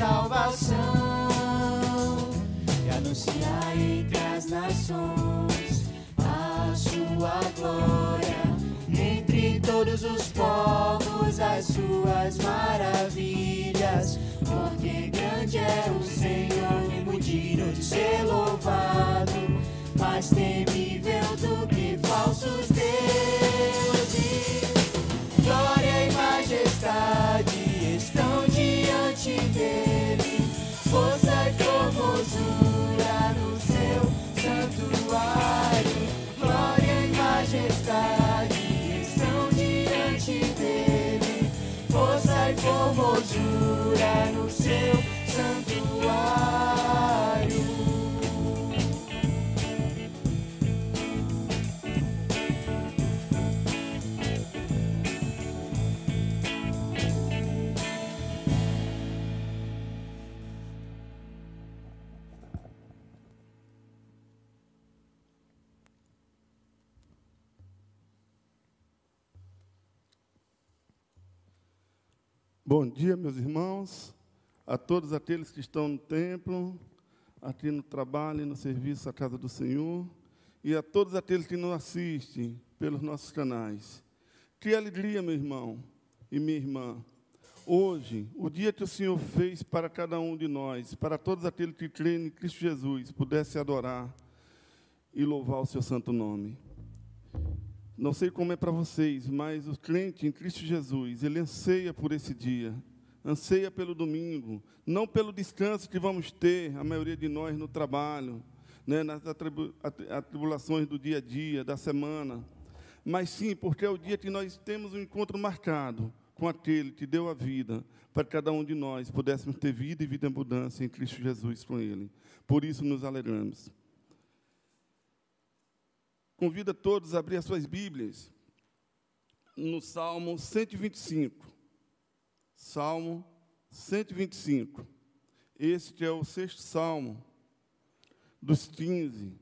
salvação e anunciai entre as nações a sua glória. Entre todos os povos as suas maravilhas, porque grande é o Senhor e muito digno de ser louvado, mais temível do que falsos deuses. Bom dia, meus irmãos, a todos aqueles que estão no templo, aqui no trabalho e no serviço à casa do Senhor, e a todos aqueles que nos assistem pelos nossos canais. Que alegria, meu irmão e minha irmã. Hoje, o dia que o Senhor fez para cada um de nós, para todos aqueles que creem em Cristo Jesus, pudesse adorar e louvar o seu santo nome. Não sei como é para vocês, mas o crente em Cristo Jesus, ele anseia por esse dia, anseia pelo domingo, não pelo descanso que vamos ter, a maioria de nós no trabalho, né, nas atribu atribulações do dia a dia, da semana, mas sim porque é o dia que nós temos um encontro marcado com aquele que deu a vida para que cada um de nós pudéssemos ter vida e vida em abundância em Cristo Jesus com Ele. Por isso nos alegramos. Convido a todos a abrir as suas Bíblias no Salmo 125. Salmo 125. Este é o sexto salmo dos 15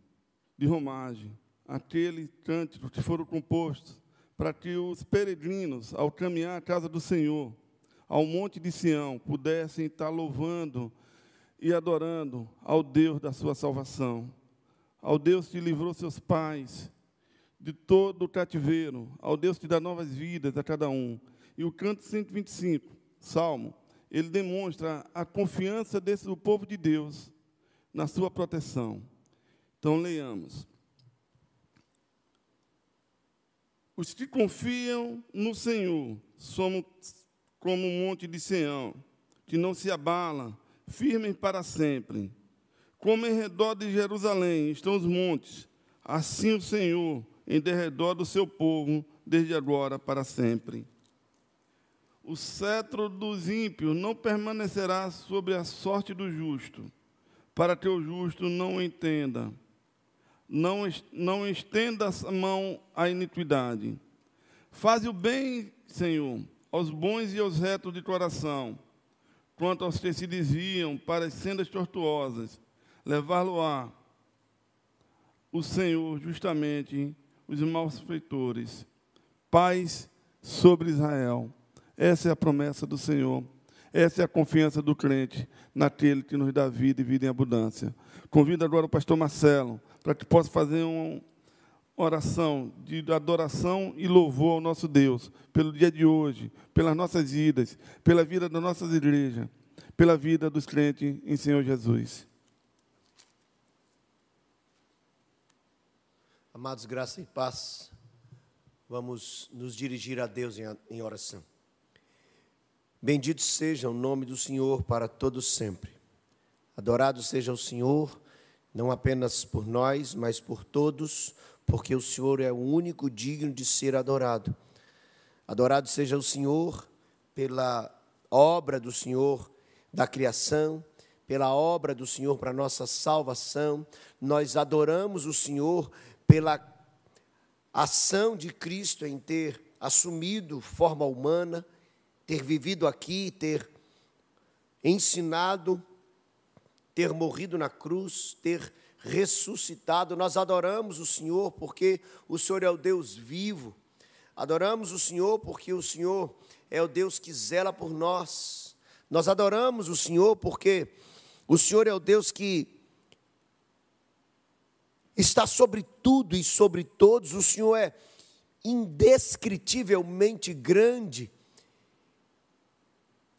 de romagem, aquele cântico que foram compostos para que os peregrinos, ao caminhar à casa do Senhor, ao monte de Sião, pudessem estar louvando e adorando ao Deus da sua salvação ao Deus que livrou seus pais de todo o cativeiro, ao Deus que dá novas vidas a cada um. E o canto 125, Salmo, ele demonstra a confiança desse do povo de Deus na sua proteção. Então leiamos. Os que confiam no Senhor somos como um monte de Sião, que não se abala, firmes para sempre. Como em redor de Jerusalém estão os montes, assim o Senhor em derredor do seu povo, desde agora para sempre. O cetro dos ímpios não permanecerá sobre a sorte do justo, para que o justo não entenda, não, não estenda a mão à iniquidade. Faze o bem, Senhor, aos bons e aos retos de coração, quanto aos que se desviam para as sendas tortuosas, levar-lo-á o Senhor justamente os malfeitores. Paz sobre Israel. Essa é a promessa do Senhor. Essa é a confiança do crente naquele que nos dá vida e vida em abundância. Convido agora o pastor Marcelo para que possa fazer uma oração de adoração e louvor ao nosso Deus pelo dia de hoje, pelas nossas vidas, pela vida das nossas igrejas, pela vida dos crentes em Senhor Jesus. Amados, graça e paz, vamos nos dirigir a Deus em oração. Bendito seja o nome do Senhor para todos sempre. Adorado seja o Senhor, não apenas por nós, mas por todos, porque o Senhor é o único digno de ser adorado. Adorado seja o Senhor pela obra do Senhor da criação, pela obra do Senhor para nossa salvação. Nós adoramos o Senhor pela ação de Cristo em ter assumido forma humana ter vivido aqui, ter ensinado, ter morrido na cruz, ter ressuscitado. Nós adoramos o Senhor porque o Senhor é o Deus vivo. Adoramos o Senhor porque o Senhor é o Deus que zela por nós. Nós adoramos o Senhor porque o Senhor é o Deus que está sobre tudo e sobre todos. O Senhor é indescritivelmente grande.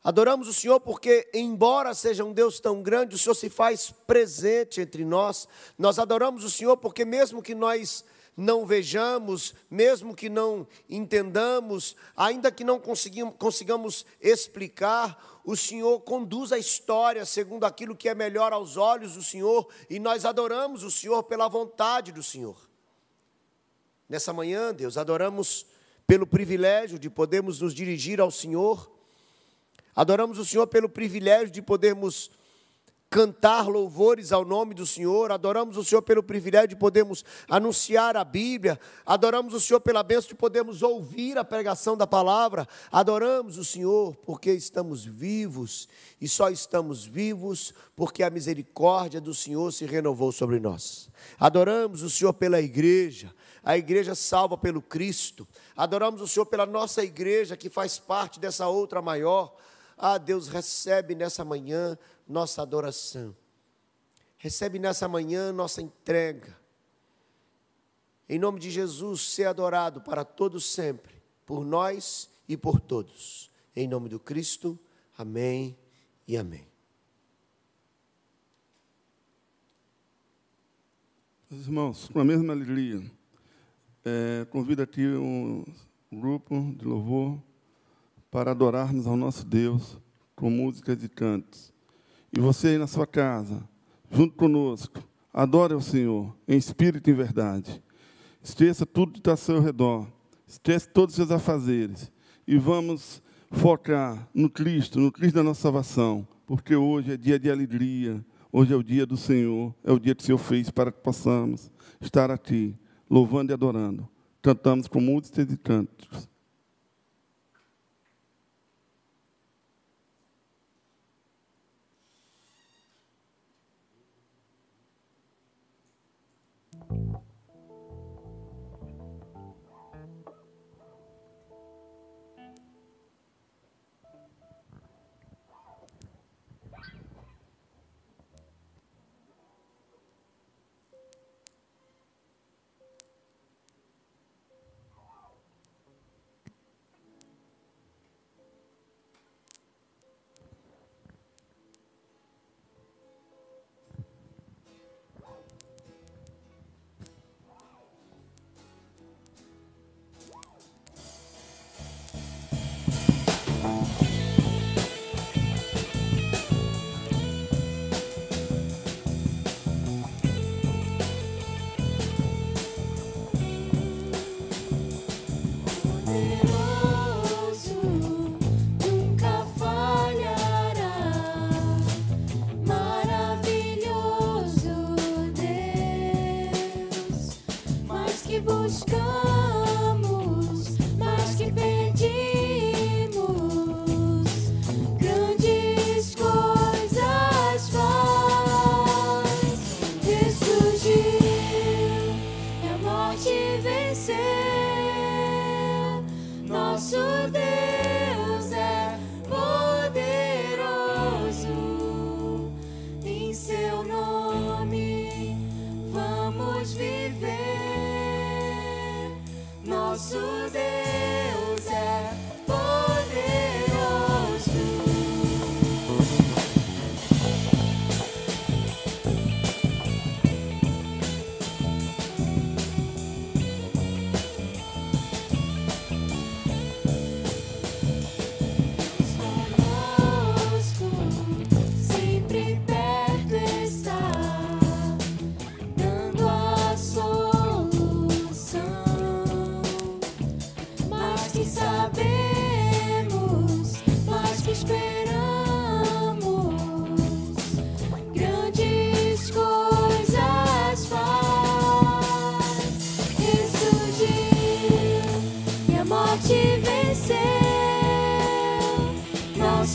Adoramos o Senhor porque, embora seja um Deus tão grande, o Senhor se faz presente entre nós. Nós adoramos o Senhor porque, mesmo que nós não vejamos, mesmo que não entendamos, ainda que não consigamos explicar, o Senhor conduz a história segundo aquilo que é melhor aos olhos do Senhor, e nós adoramos o Senhor pela vontade do Senhor. Nessa manhã, Deus, adoramos pelo privilégio de podermos nos dirigir ao Senhor Adoramos o Senhor pelo privilégio de podermos cantar louvores ao nome do Senhor, adoramos o Senhor pelo privilégio de podermos anunciar a Bíblia, adoramos o Senhor pela bênção de podermos ouvir a pregação da palavra, adoramos o Senhor porque estamos vivos e só estamos vivos porque a misericórdia do Senhor se renovou sobre nós. Adoramos o Senhor pela igreja, a igreja salva pelo Cristo, adoramos o Senhor pela nossa igreja que faz parte dessa outra maior. Ah, Deus, recebe nessa manhã nossa adoração. Recebe nessa manhã nossa entrega. Em nome de Jesus, ser adorado para todos sempre, por nós e por todos. Em nome do Cristo, amém e amém. Irmãos, com a mesma alegria, é, convido aqui um grupo de louvor para adorarmos ao nosso Deus com músicas e cantos. E você aí na sua casa, junto conosco, adore ao Senhor em espírito e em verdade. Esqueça tudo que está ao seu redor. Esqueça todos os seus afazeres. E vamos focar no Cristo, no Cristo da nossa salvação. Porque hoje é dia de alegria. Hoje é o dia do Senhor. É o dia que o Senhor fez para que possamos estar aqui, louvando e adorando. Cantamos com músicas e cantos.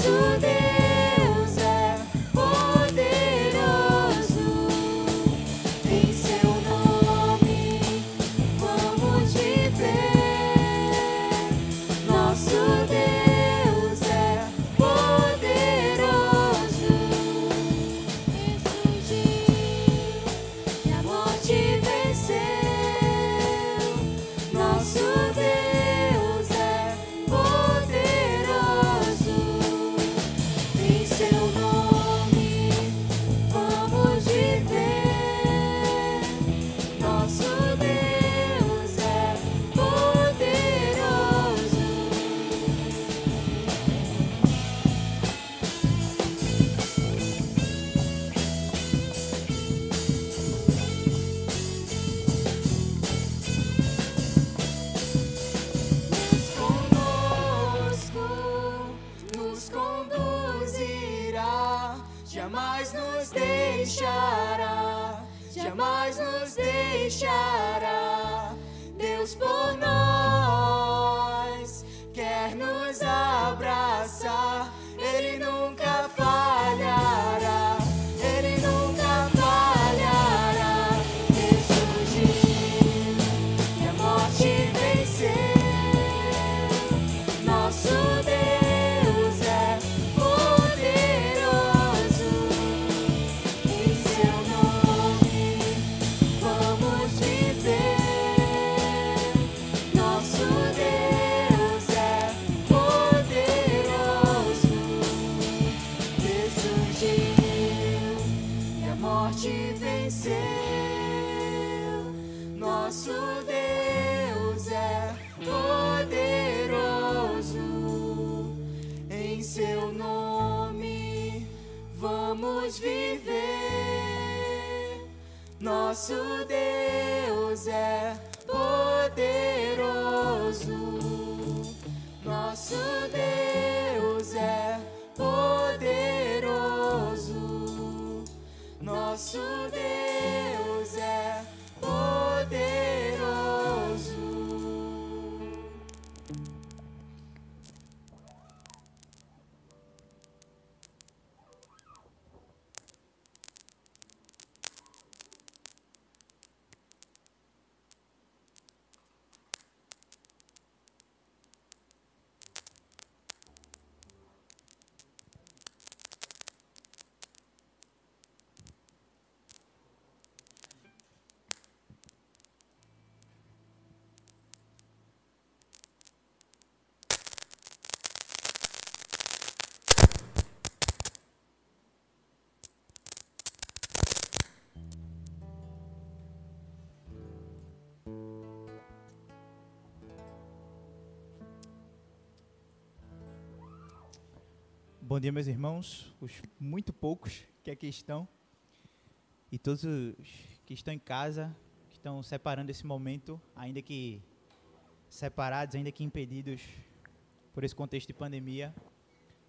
azul Bom dia, meus irmãos, os muito poucos que aqui estão e todos os que estão em casa, que estão separando esse momento, ainda que separados, ainda que impedidos por esse contexto de pandemia.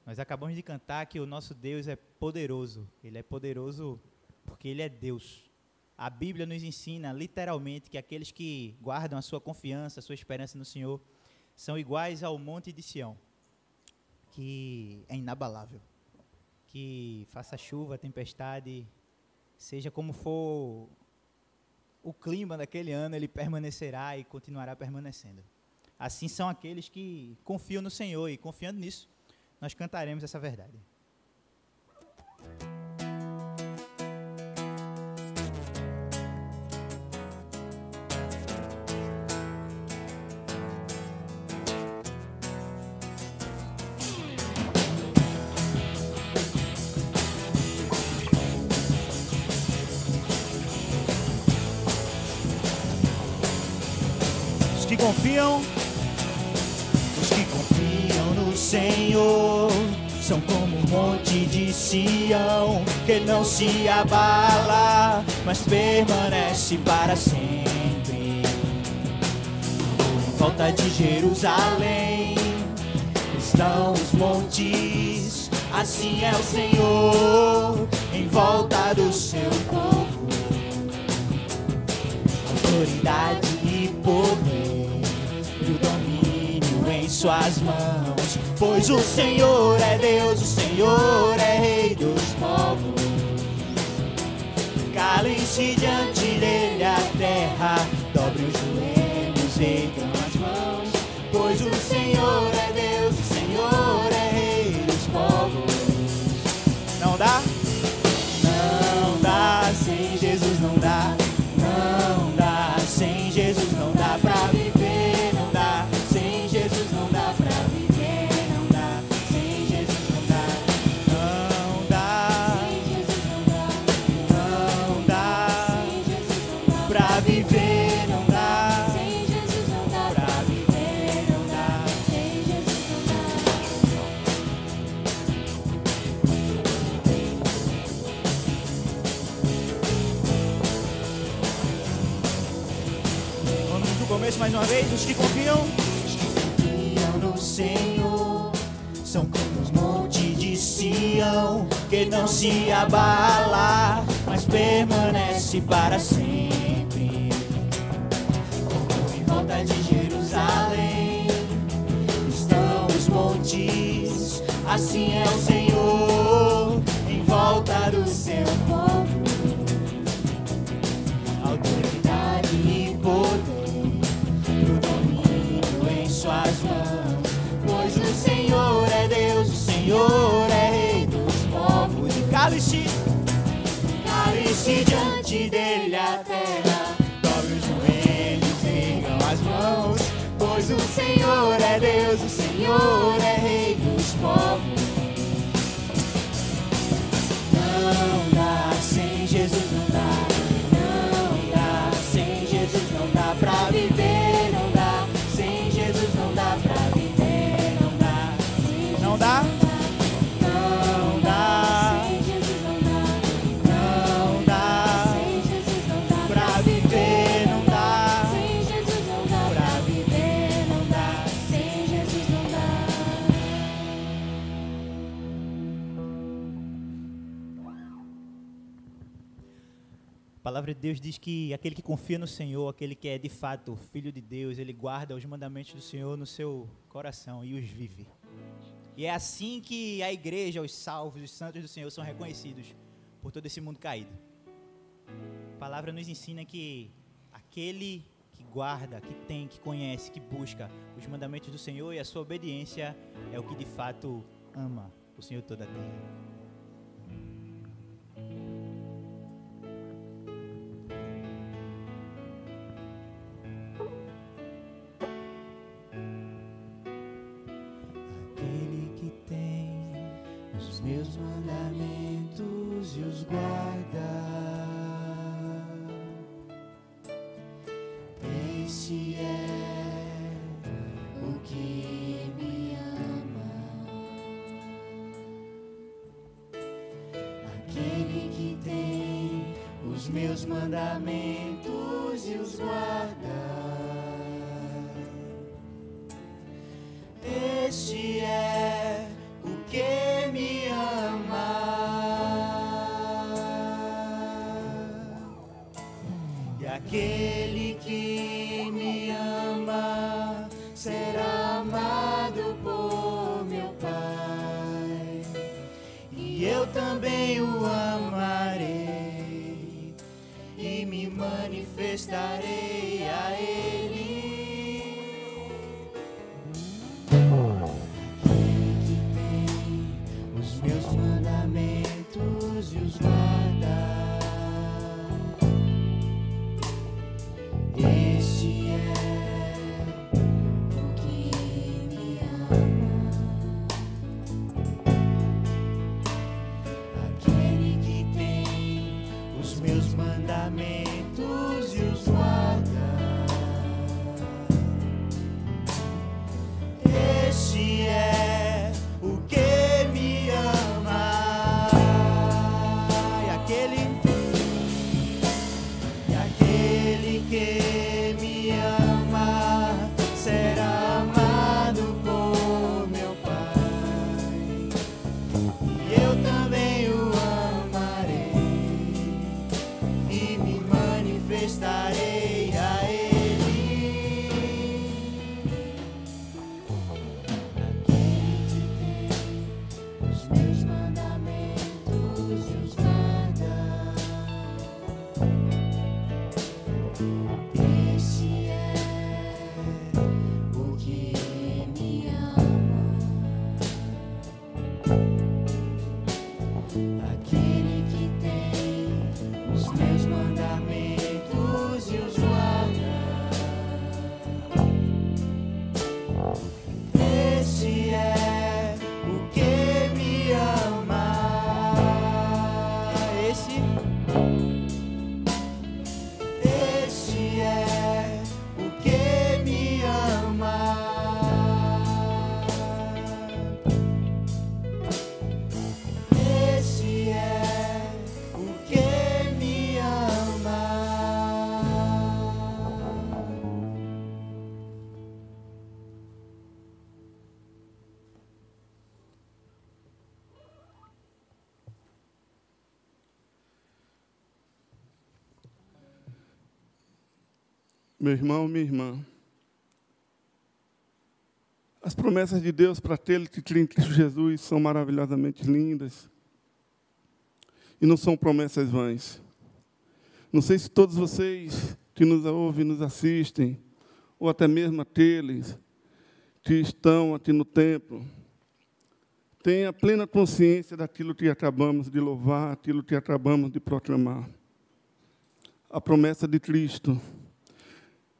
Nós acabamos de cantar que o nosso Deus é poderoso. Ele é poderoso porque ele é Deus. A Bíblia nos ensina literalmente que aqueles que guardam a sua confiança, a sua esperança no Senhor, são iguais ao monte de Sião que é inabalável. Que faça chuva, tempestade, seja como for o clima daquele ano, ele permanecerá e continuará permanecendo. Assim são aqueles que confiam no Senhor e confiando nisso, nós cantaremos essa verdade. Confiam, os que confiam no Senhor, são como um monte de Sião que não se abala, mas permanece para sempre. Em volta de Jerusalém estão os montes, assim é o Senhor em volta do seu povo autoridade suas mãos. Pois o Senhor é Deus, o Senhor é Rei dos povos. Calem-se diante dele a terra, dobre os joelhos, ergam as mãos. Pois o Mais uma vez, os que confiam. Os que confiam no Senhor são como os montes de Sião que não se abala, mas permanece para sempre. Como em volta de Jerusalém estão os montes, assim é o Senhor em volta do seu suas mãos. Pois o Senhor é Deus, o Senhor é Rei dos povos. E cale-se, cale-se diante dele a terra. Dobre os joelhos, ergam as mãos. Pois o Senhor é Deus, o Senhor é Rei dos povos. A palavra de Deus diz que aquele que confia no Senhor, aquele que é de fato filho de Deus, ele guarda os mandamentos do Senhor no seu coração e os vive. E é assim que a igreja, os salvos, os santos do Senhor são reconhecidos por todo esse mundo caído. A palavra nos ensina que aquele que guarda, que tem, que conhece, que busca os mandamentos do Senhor e a sua obediência é o que de fato ama o Senhor toda a terra. Meu irmão, minha irmã. As promessas de Deus para aquele que crê em Cristo Jesus são maravilhosamente lindas. E não são promessas vãs. Não sei se todos vocês que nos ouvem, nos assistem, ou até mesmo aqueles que estão aqui no templo, têm a plena consciência daquilo que acabamos de louvar, aquilo que acabamos de proclamar. A promessa de Cristo,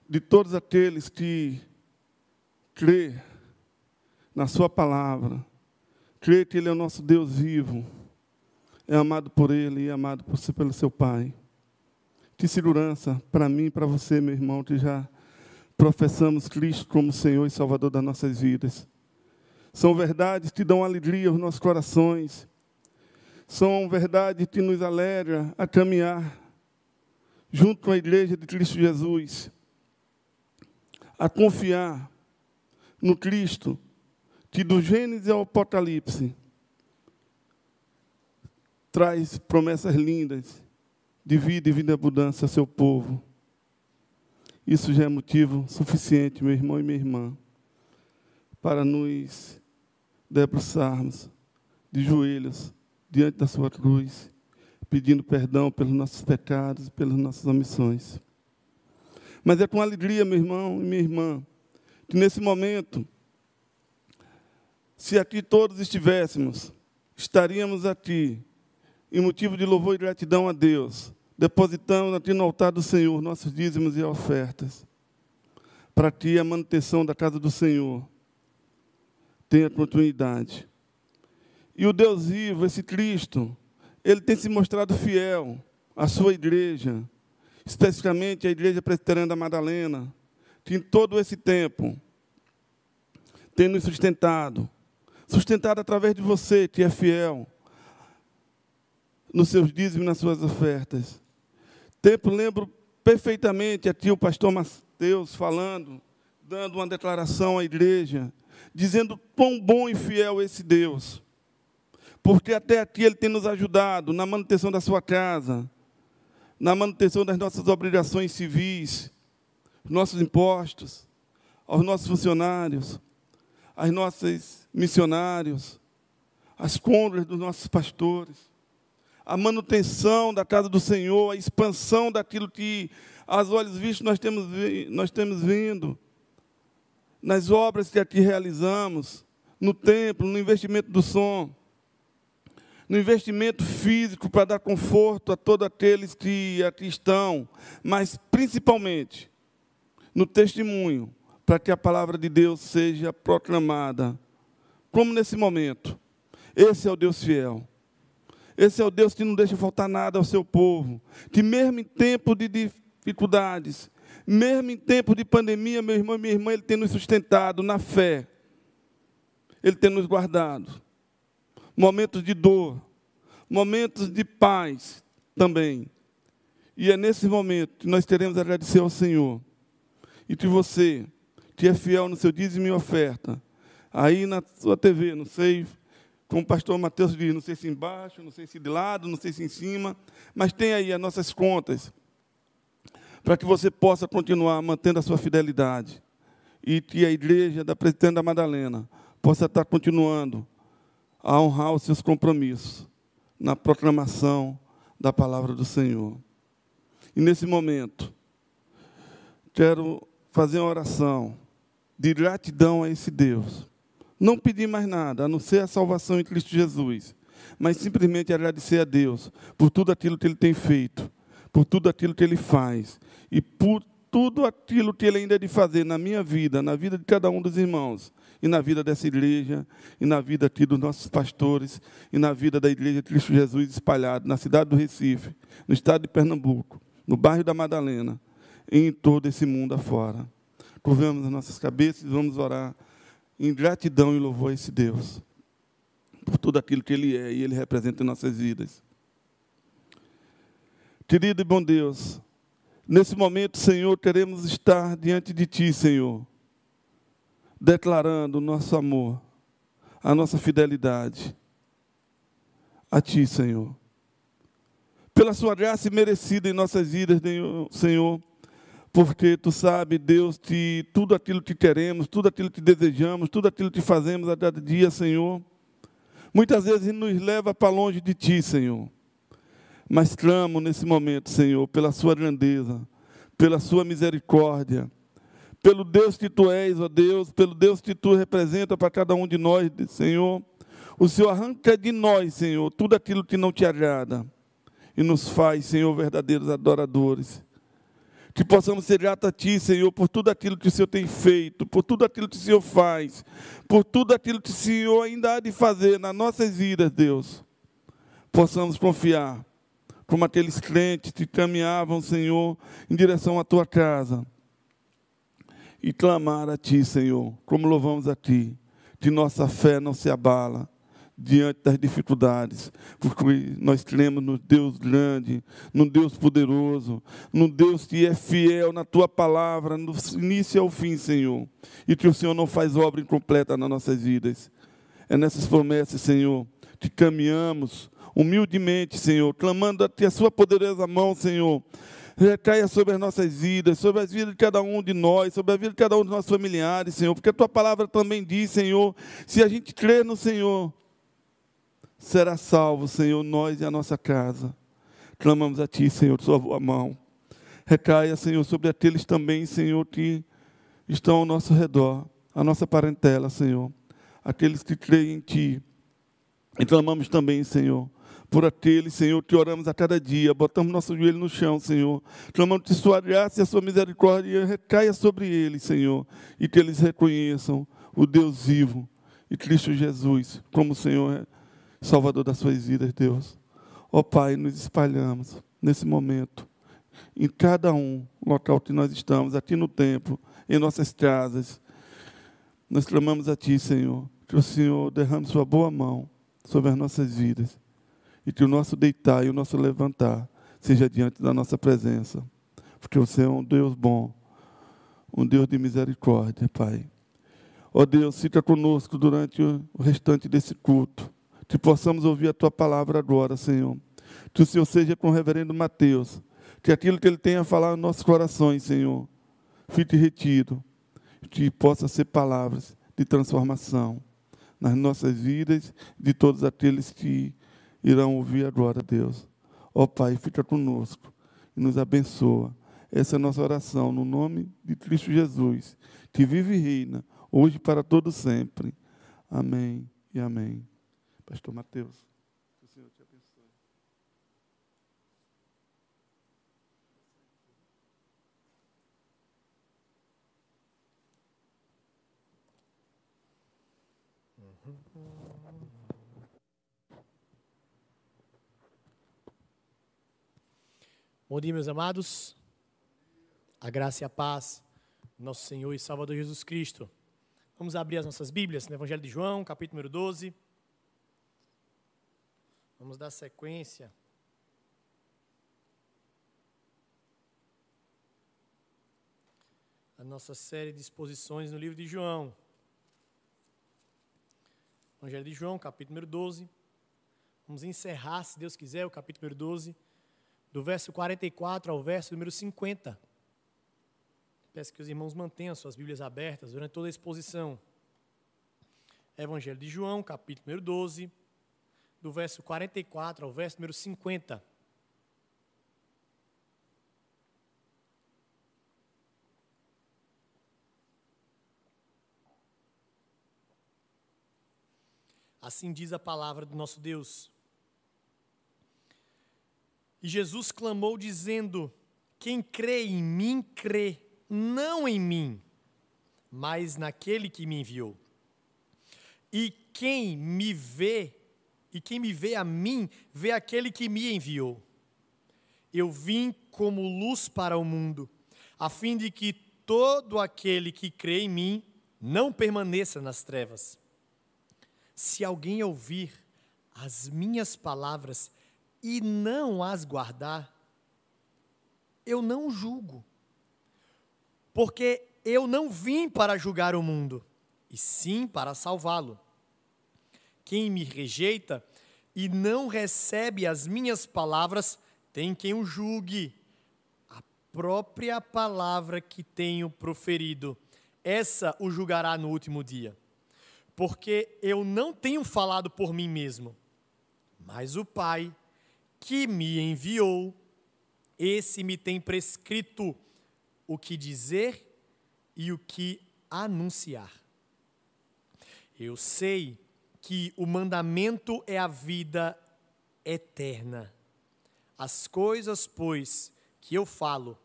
de todos aqueles que crê na Sua palavra, crê que Ele é o nosso Deus vivo, é amado por Ele e amado por pelo seu Pai. Que segurança para mim e para você, meu irmão, que já professamos Cristo como Senhor e Salvador das nossas vidas. São verdades que dão alegria aos nossos corações. São verdades que nos alegra a caminhar junto com a igreja de Cristo Jesus. A confiar no Cristo que do Gênesis ao Apocalipse traz promessas lindas de vida e vida e abundância ao seu povo. Isso já é motivo suficiente, meu irmão e minha irmã, para nos debruçarmos de joelhos diante da sua cruz, pedindo perdão pelos nossos pecados, pelas nossas omissões. Mas é com alegria, meu irmão e minha irmã, que nesse momento se aqui todos estivéssemos, estaríamos aqui em motivo de louvor e gratidão a Deus, depositamos aqui no altar do Senhor nossos dízimos e ofertas, para que a manutenção da casa do Senhor tenha continuidade. E o Deus vivo, esse Cristo, ele tem se mostrado fiel à sua igreja, especificamente à igreja presbiteriana da Madalena, que em todo esse tempo tem nos sustentado, sustentado através de você, que é fiel nos seus dízimos e nas suas ofertas. Tempo lembro perfeitamente aqui o pastor Mateus falando, dando uma declaração à igreja, dizendo quão bom e fiel esse Deus. Porque até aqui ele tem nos ajudado na manutenção da sua casa, na manutenção das nossas obrigações civis, nossos impostos, aos nossos funcionários, aos nossos missionários, as contas dos nossos pastores, a manutenção da casa do Senhor, a expansão daquilo que aos olhos vistos nós temos, nós temos vindo, nas obras que aqui realizamos, no templo, no investimento do som, no investimento físico para dar conforto a todos aqueles que aqui estão, mas principalmente no testemunho para que a palavra de Deus seja proclamada. Como nesse momento. Esse é o Deus fiel. Esse é o Deus que não deixa faltar nada ao seu povo. Que mesmo em tempo de dificuldades, mesmo em tempo de pandemia, meu irmão e minha irmã, Ele tem nos sustentado na fé. Ele tem nos guardado. Momentos de dor, momentos de paz também. E é nesse momento que nós teremos a agradecer ao Senhor. E que você que é fiel no seu dízimo e oferta, aí na sua TV, não sei, como o pastor Mateus diz, não sei se embaixo, não sei se de lado, não sei se em cima, mas tem aí as nossas contas, para que você possa continuar mantendo a sua fidelidade e que a igreja da Presidente da Madalena possa estar continuando a honrar os seus compromissos na proclamação da palavra do Senhor. E nesse momento, quero fazer uma oração de gratidão a esse Deus. Não pedir mais nada, a não ser a salvação em Cristo Jesus, mas simplesmente agradecer a Deus por tudo aquilo que Ele tem feito, por tudo aquilo que Ele faz e por tudo aquilo que Ele ainda é de fazer na minha vida, na vida de cada um dos irmãos, e na vida dessa igreja, e na vida aqui dos nossos pastores, e na vida da igreja Cristo Jesus espalhada na cidade do Recife, no estado de Pernambuco, no bairro da Madalena, e em todo esse mundo afora. Curvamos as nossas cabeças e vamos orar em gratidão e louvor a esse Deus, por tudo aquilo que Ele é e Ele representa em nossas vidas. Querido e bom Deus, nesse momento, Senhor, queremos estar diante de Ti, Senhor, declarando o nosso amor, a nossa fidelidade a Ti, Senhor. Pela Sua graça merecida em nossas vidas, Senhor porque tu sabe, Deus, que tudo aquilo que queremos, tudo aquilo que desejamos, tudo aquilo que fazemos a cada dia, Senhor, muitas vezes nos leva para longe de Ti, Senhor. Mas clamo nesse momento, Senhor, pela Sua grandeza, pela Sua misericórdia, pelo Deus que Tu és, ó Deus, pelo Deus que Tu representa para cada um de nós, Senhor. O Senhor arranca de nós, Senhor, tudo aquilo que não te agrada e nos faz, Senhor, verdadeiros adoradores. Que possamos ser gratos a Ti, Senhor, por tudo aquilo que o Senhor tem feito, por tudo aquilo que o Senhor faz, por tudo aquilo que o Senhor ainda há de fazer nas nossas vidas, Deus. Possamos confiar, como aqueles crentes que caminhavam, Senhor, em direção à Tua casa. E clamar a Ti, Senhor, como louvamos a Ti, que nossa fé não se abala diante das dificuldades, porque nós cremos no Deus grande, no Deus poderoso, no Deus que é fiel na tua palavra, no início ao fim, Senhor, e que o Senhor não faz obra incompleta nas nossas vidas. É nessas promessas, Senhor, que caminhamos humildemente, Senhor, clamando a Ti a Sua poderosa mão, Senhor, recaia sobre as nossas vidas, sobre as vidas de cada um de nós, sobre a vida de cada um dos nossos familiares, Senhor, porque a Tua palavra também diz, Senhor, se a gente crer no Senhor, será salvo, Senhor, nós e a nossa casa. Clamamos a Ti, Senhor, Sua mão. Recaia, Senhor, sobre aqueles também, Senhor, que estão ao nosso redor, a nossa parentela, Senhor. Aqueles que creem em Ti. E clamamos também, Senhor, por aqueles, Senhor, que oramos a cada dia, botamos nosso joelho no chão, Senhor. Clamamos que Sua graça e a Sua misericórdia recaia sobre eles, Senhor, e que eles reconheçam o Deus vivo e Cristo Jesus como Senhor Salvador das suas vidas, Deus. Ó Pai, nos espalhamos nesse momento, em cada um, local que nós estamos, aqui no templo, em nossas casas. Nós clamamos a Ti, Senhor, que o Senhor derrame Sua boa mão sobre as nossas vidas e que o nosso deitar e o nosso levantar seja diante da nossa presença, porque Senhor é um Deus bom, um Deus de misericórdia, Pai. Ó Deus, fica conosco durante o restante desse culto que possamos ouvir a tua palavra agora, Senhor. Que o Senhor seja com o reverendo Mateus, que aquilo que ele tenha a falar nos nossos corações, Senhor, fique retido, que possa ser palavras de transformação nas nossas vidas, de todos aqueles que irão ouvir agora, Deus. Ó oh, Pai, fica conosco e nos abençoa. Essa é a nossa oração, no nome de Cristo Jesus, que vive e reina, hoje para todo sempre. Amém e amém. Pastor Mateus, Bom dia, meus amados. A graça e a paz, nosso Senhor e Salvador Jesus Cristo. Vamos abrir as nossas Bíblias no Evangelho de João, capítulo número 12. Vamos dar sequência. A nossa série de exposições no livro de João. Evangelho de João, capítulo número 12. Vamos encerrar, se Deus quiser, o capítulo número 12, do verso 44 ao verso número 50. Peço que os irmãos mantenham suas Bíblias abertas durante toda a exposição. Evangelho de João, capítulo número 12 do verso 44 ao verso número 50. Assim diz a palavra do nosso Deus. E Jesus clamou, dizendo: Quem crê em mim, crê não em mim, mas naquele que me enviou. E quem me vê, e quem me vê a mim, vê aquele que me enviou. Eu vim como luz para o mundo, a fim de que todo aquele que crê em mim não permaneça nas trevas. Se alguém ouvir as minhas palavras e não as guardar, eu não julgo, porque eu não vim para julgar o mundo, e sim para salvá-lo. Quem me rejeita e não recebe as minhas palavras, tem quem o julgue. A própria palavra que tenho proferido, essa o julgará no último dia. Porque eu não tenho falado por mim mesmo, mas o Pai que me enviou, esse me tem prescrito o que dizer e o que anunciar. Eu sei que o mandamento é a vida eterna. As coisas, pois, que eu falo,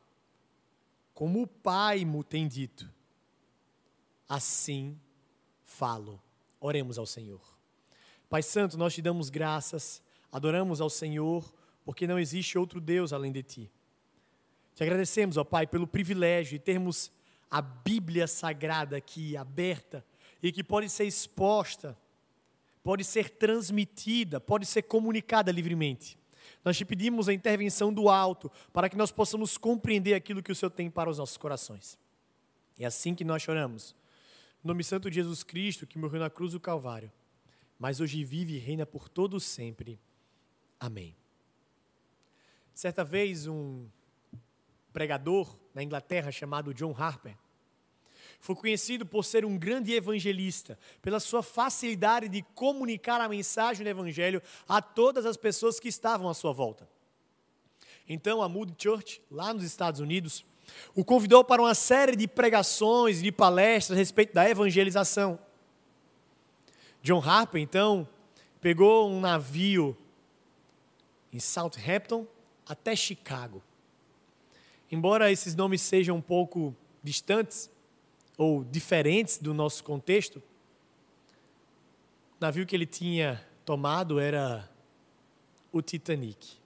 como o Pai me tem dito, assim falo. Oremos ao Senhor. Pai Santo, nós te damos graças, adoramos ao Senhor, porque não existe outro Deus além de ti. Te agradecemos, ó Pai, pelo privilégio de termos a Bíblia Sagrada aqui aberta e que pode ser exposta, pode ser transmitida, pode ser comunicada livremente. Nós te pedimos a intervenção do alto para que nós possamos compreender aquilo que o Senhor tem para os nossos corações. É assim que nós choramos. No nome santo de Jesus Cristo, que morreu na cruz do Calvário, mas hoje vive e reina por todos sempre. Amém. Certa vez, um pregador na Inglaterra chamado John Harper foi conhecido por ser um grande evangelista, pela sua facilidade de comunicar a mensagem do evangelho a todas as pessoas que estavam à sua volta. Então, a Moody Church, lá nos Estados Unidos, o convidou para uma série de pregações de palestras a respeito da evangelização. John Harper, então, pegou um navio em Southampton até Chicago. Embora esses nomes sejam um pouco distantes, ou diferentes do nosso contexto, o navio que ele tinha tomado era o Titanic.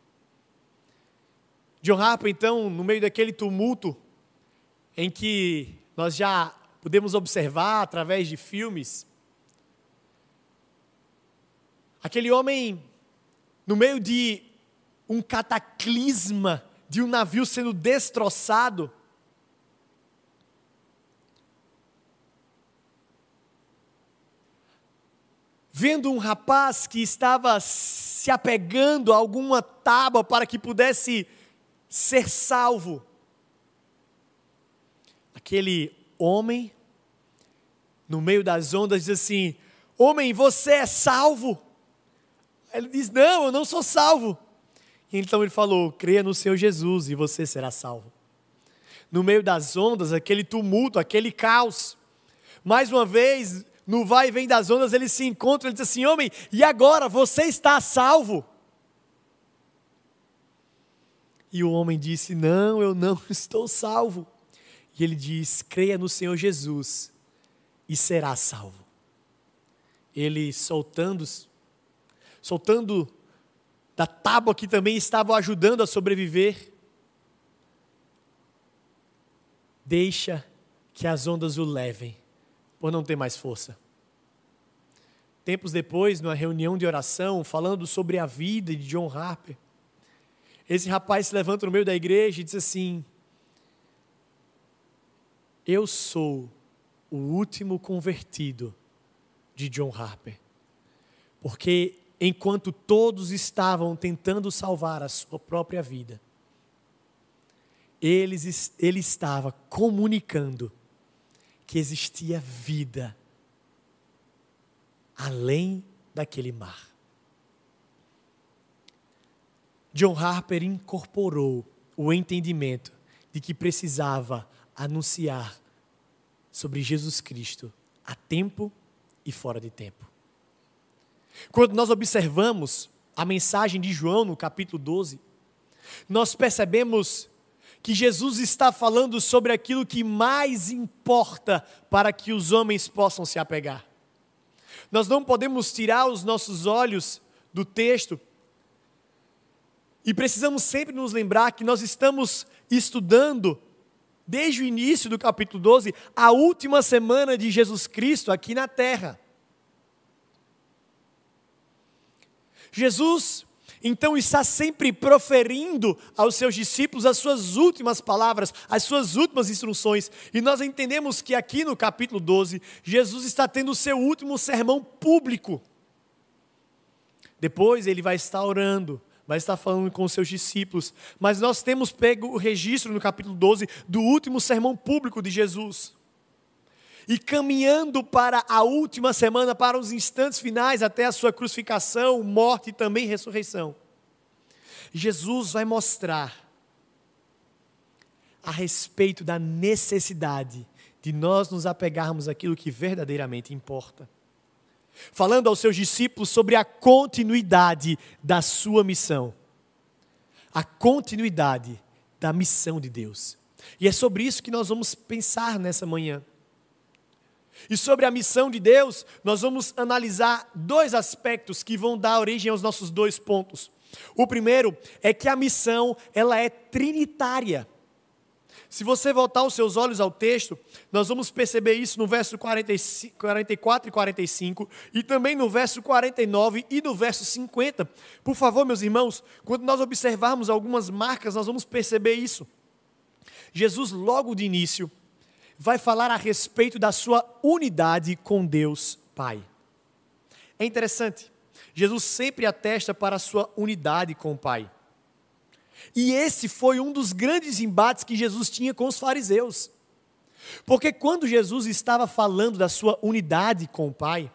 John Harper, então, no meio daquele tumulto em que nós já podemos observar através de filmes, aquele homem, no meio de um cataclisma, de um navio sendo destroçado, vendo um rapaz que estava se apegando a alguma tábua para que pudesse ser salvo. Aquele homem, no meio das ondas, diz assim: Homem, você é salvo? Ele diz: Não, eu não sou salvo. Então ele falou: Creia no Senhor Jesus e você será salvo. No meio das ondas, aquele tumulto, aquele caos. Mais uma vez, no vai e vem das ondas, ele se encontra, ele diz assim: Homem, e agora você está salvo? E o homem disse: Não, eu não estou salvo. E ele diz: Creia no Senhor Jesus e será salvo. Ele soltando, soltando da tábua que também estava ajudando a sobreviver, deixa que as ondas o levem por não ter mais força. Tempos depois, numa reunião de oração, falando sobre a vida de John Harper, esse rapaz se levanta no meio da igreja e diz assim: Eu sou o último convertido de John Harper, porque enquanto todos estavam tentando salvar a sua própria vida, ele, ele estava comunicando que existia vida além daquele mar. John Harper incorporou o entendimento de que precisava anunciar sobre Jesus Cristo a tempo e fora de tempo. Quando nós observamos a mensagem de João no capítulo 12, nós percebemos que Jesus está falando sobre aquilo que mais importa para que os homens possam se apegar. Nós não podemos tirar os nossos olhos do texto e precisamos sempre nos lembrar que nós estamos estudando, desde o início do capítulo 12, a última semana de Jesus Cristo aqui na terra. Jesus então está sempre proferindo aos seus discípulos as suas últimas palavras, as suas últimas instruções. E nós entendemos que aqui no capítulo 12, Jesus está tendo o seu último sermão público. Depois ele vai estar orando, vai estar falando com os seus discípulos. Mas nós temos pego o registro no capítulo 12 do último sermão público de Jesus. E caminhando para a última semana, para os instantes finais, até a sua crucificação, morte e também ressurreição, Jesus vai mostrar a respeito da necessidade de nós nos apegarmos àquilo que verdadeiramente importa. Falando aos seus discípulos sobre a continuidade da sua missão. A continuidade da missão de Deus. E é sobre isso que nós vamos pensar nessa manhã. E sobre a missão de Deus, nós vamos analisar dois aspectos que vão dar origem aos nossos dois pontos. O primeiro é que a missão, ela é trinitária. Se você voltar os seus olhos ao texto, nós vamos perceber isso no verso 45, 44 e 45 e também no verso 49 e no verso 50. Por favor, meus irmãos, quando nós observarmos algumas marcas, nós vamos perceber isso. Jesus, logo de início, vai falar a respeito da sua unidade com Deus Pai. É interessante, Jesus sempre atesta para a sua unidade com o Pai. E esse foi um dos grandes embates que Jesus tinha com os fariseus. Porque quando Jesus estava falando da sua unidade com o Pai,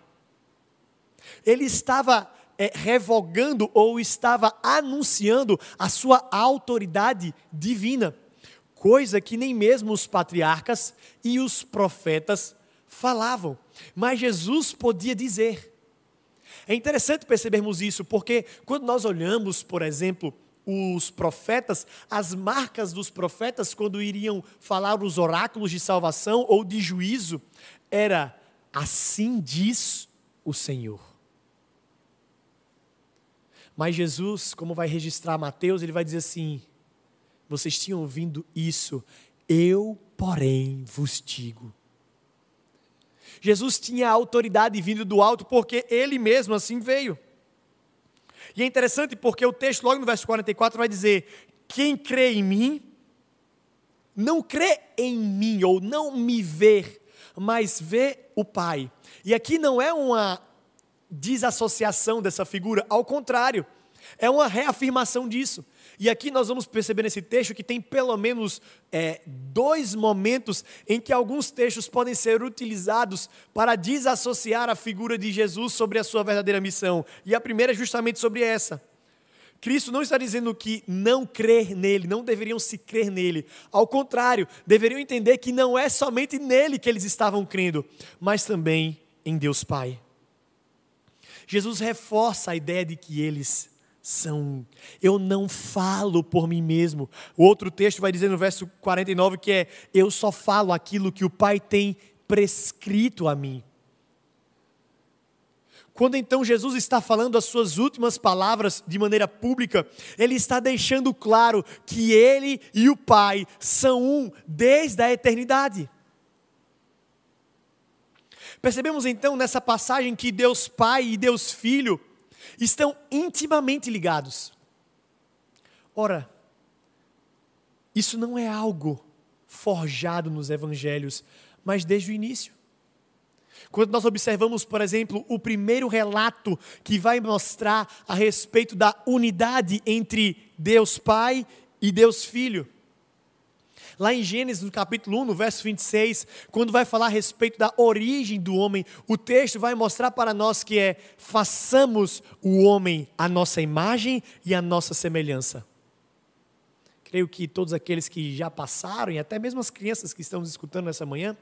ele estava é, revogando ou estava anunciando a sua autoridade divina, coisa que nem mesmo os patriarcas e os profetas falavam, mas Jesus podia dizer. É interessante percebermos isso, porque quando nós olhamos, por exemplo, os profetas, as marcas dos profetas, quando iriam falar os oráculos de salvação ou de juízo, era assim diz o Senhor. Mas Jesus, como vai registrar Mateus, ele vai dizer assim: vocês tinham ouvido isso, eu, porém, vos digo. Jesus tinha autoridade vindo do alto porque ele mesmo assim veio. E é interessante porque o texto, logo no verso 44, vai dizer: Quem crê em mim, não crê em mim, ou não me vê, mas vê o Pai. E aqui não é uma desassociação dessa figura, ao contrário, é uma reafirmação disso. E aqui nós vamos perceber nesse texto que tem pelo menos é, dois momentos em que alguns textos podem ser utilizados para desassociar a figura de Jesus sobre a sua verdadeira missão. E a primeira é justamente sobre essa. Cristo não está dizendo que não crer nele, não deveriam se crer nele. Ao contrário, deveriam entender que não é somente nele que eles estavam crendo, mas também em Deus Pai. Jesus reforça a ideia de que eles são. Eu não falo por mim mesmo. O outro texto vai dizer no verso 49 que é: Eu só falo aquilo que o Pai tem prescrito a mim. Quando então Jesus está falando as suas últimas palavras de maneira pública, ele está deixando claro que ele e o Pai são um desde a eternidade. Percebemos então nessa passagem que Deus Pai e Deus Filho estão intimamente ligados. Ora, isso não é algo forjado nos evangelhos, mas desde o início. Quando nós observamos, por exemplo, o primeiro relato que vai mostrar a respeito da unidade entre Deus Pai e Deus Filho. Lá em Gênesis, no capítulo 1, no verso 26, quando vai falar a respeito da origem do homem, o texto vai mostrar para nós que é: façamos o homem a nossa imagem e a nossa semelhança. Creio que todos aqueles que já passaram, e até mesmo as crianças que estão nos escutando nessa manhã,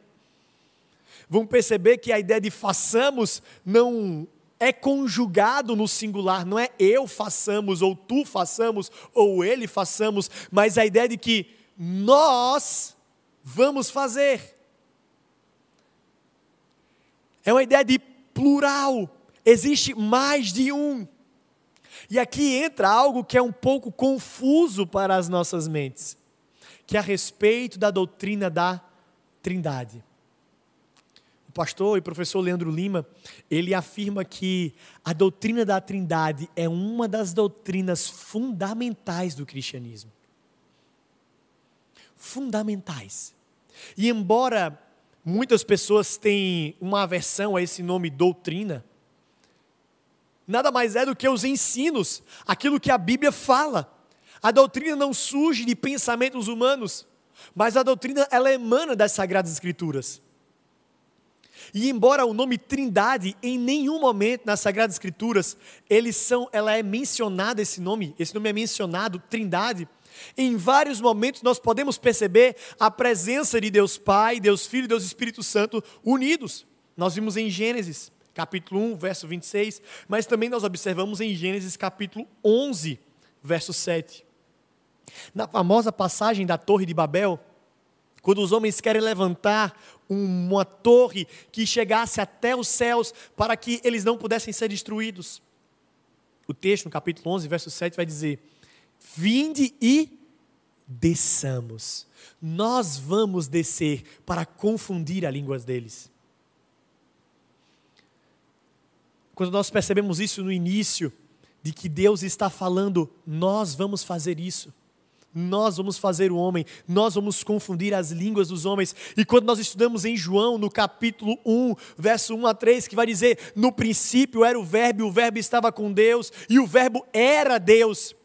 vão perceber que a ideia de façamos não é conjugado no singular, não é eu façamos, ou tu façamos, ou ele façamos, mas a ideia de que nós vamos fazer. É uma ideia de plural, existe mais de um. E aqui entra algo que é um pouco confuso para as nossas mentes, que é a respeito da doutrina da Trindade. O pastor e professor Leandro Lima, ele afirma que a doutrina da Trindade é uma das doutrinas fundamentais do cristianismo fundamentais. E embora muitas pessoas tenham uma aversão a esse nome doutrina, nada mais é do que os ensinos, aquilo que a Bíblia fala. A doutrina não surge de pensamentos humanos, mas a doutrina ela emana das sagradas escrituras. E embora o nome Trindade em nenhum momento nas sagradas escrituras eles são, ela é mencionada esse nome, esse nome é mencionado Trindade, em vários momentos nós podemos perceber a presença de Deus Pai, Deus Filho e Deus Espírito Santo unidos. Nós vimos em Gênesis, capítulo 1, verso 26, mas também nós observamos em Gênesis, capítulo 11, verso 7. Na famosa passagem da Torre de Babel, quando os homens querem levantar uma torre que chegasse até os céus para que eles não pudessem ser destruídos. O texto, no capítulo 11, verso 7, vai dizer: Vinde e desçamos. Nós vamos descer para confundir as línguas deles. Quando nós percebemos isso no início, de que Deus está falando, nós vamos fazer isso. Nós vamos fazer o homem, nós vamos confundir as línguas dos homens. E quando nós estudamos em João, no capítulo 1, verso 1 a 3, que vai dizer: No princípio era o Verbo, e o Verbo estava com Deus, e o Verbo era Deus.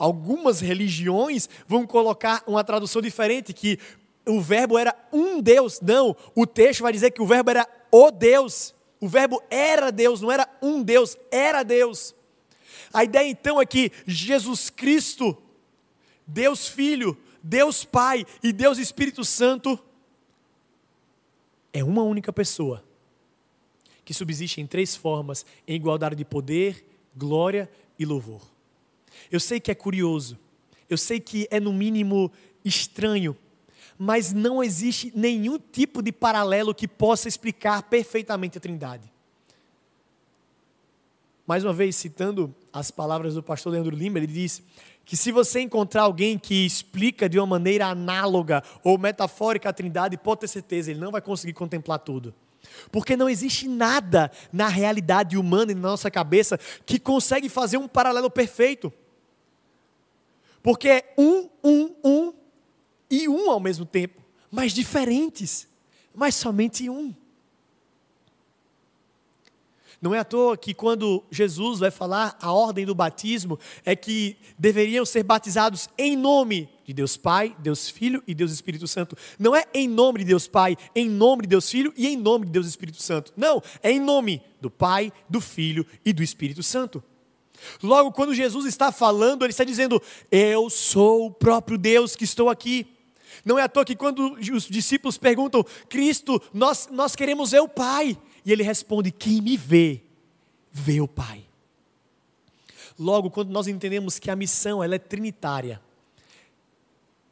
Algumas religiões vão colocar uma tradução diferente, que o Verbo era um Deus. Não, o texto vai dizer que o Verbo era o Deus. O Verbo era Deus, não era um Deus, era Deus. A ideia então é que Jesus Cristo, Deus Filho, Deus Pai e Deus Espírito Santo é uma única pessoa que subsiste em três formas, em igualdade de poder, glória e louvor. Eu sei que é curioso, eu sei que é no mínimo estranho, mas não existe nenhum tipo de paralelo que possa explicar perfeitamente a Trindade. Mais uma vez, citando as palavras do pastor Leandro Lima, ele diz que se você encontrar alguém que explica de uma maneira análoga ou metafórica a Trindade, pode ter certeza, ele não vai conseguir contemplar tudo. Porque não existe nada na realidade humana e na nossa cabeça que consegue fazer um paralelo perfeito. Porque é um, um, um e um ao mesmo tempo, mas diferentes, mas somente um. Não é à toa que quando Jesus vai falar a ordem do batismo é que deveriam ser batizados em nome de Deus Pai, Deus Filho e Deus Espírito Santo. Não é em nome de Deus Pai, em nome de Deus Filho e em nome de Deus Espírito Santo. Não, é em nome do Pai, do Filho e do Espírito Santo. Logo, quando Jesus está falando, ele está dizendo: Eu sou o próprio Deus que estou aqui. Não é à toa que quando os discípulos perguntam, Cristo, nós, nós queremos ver o Pai. E ele responde: Quem me vê, vê o Pai. Logo, quando nós entendemos que a missão ela é trinitária,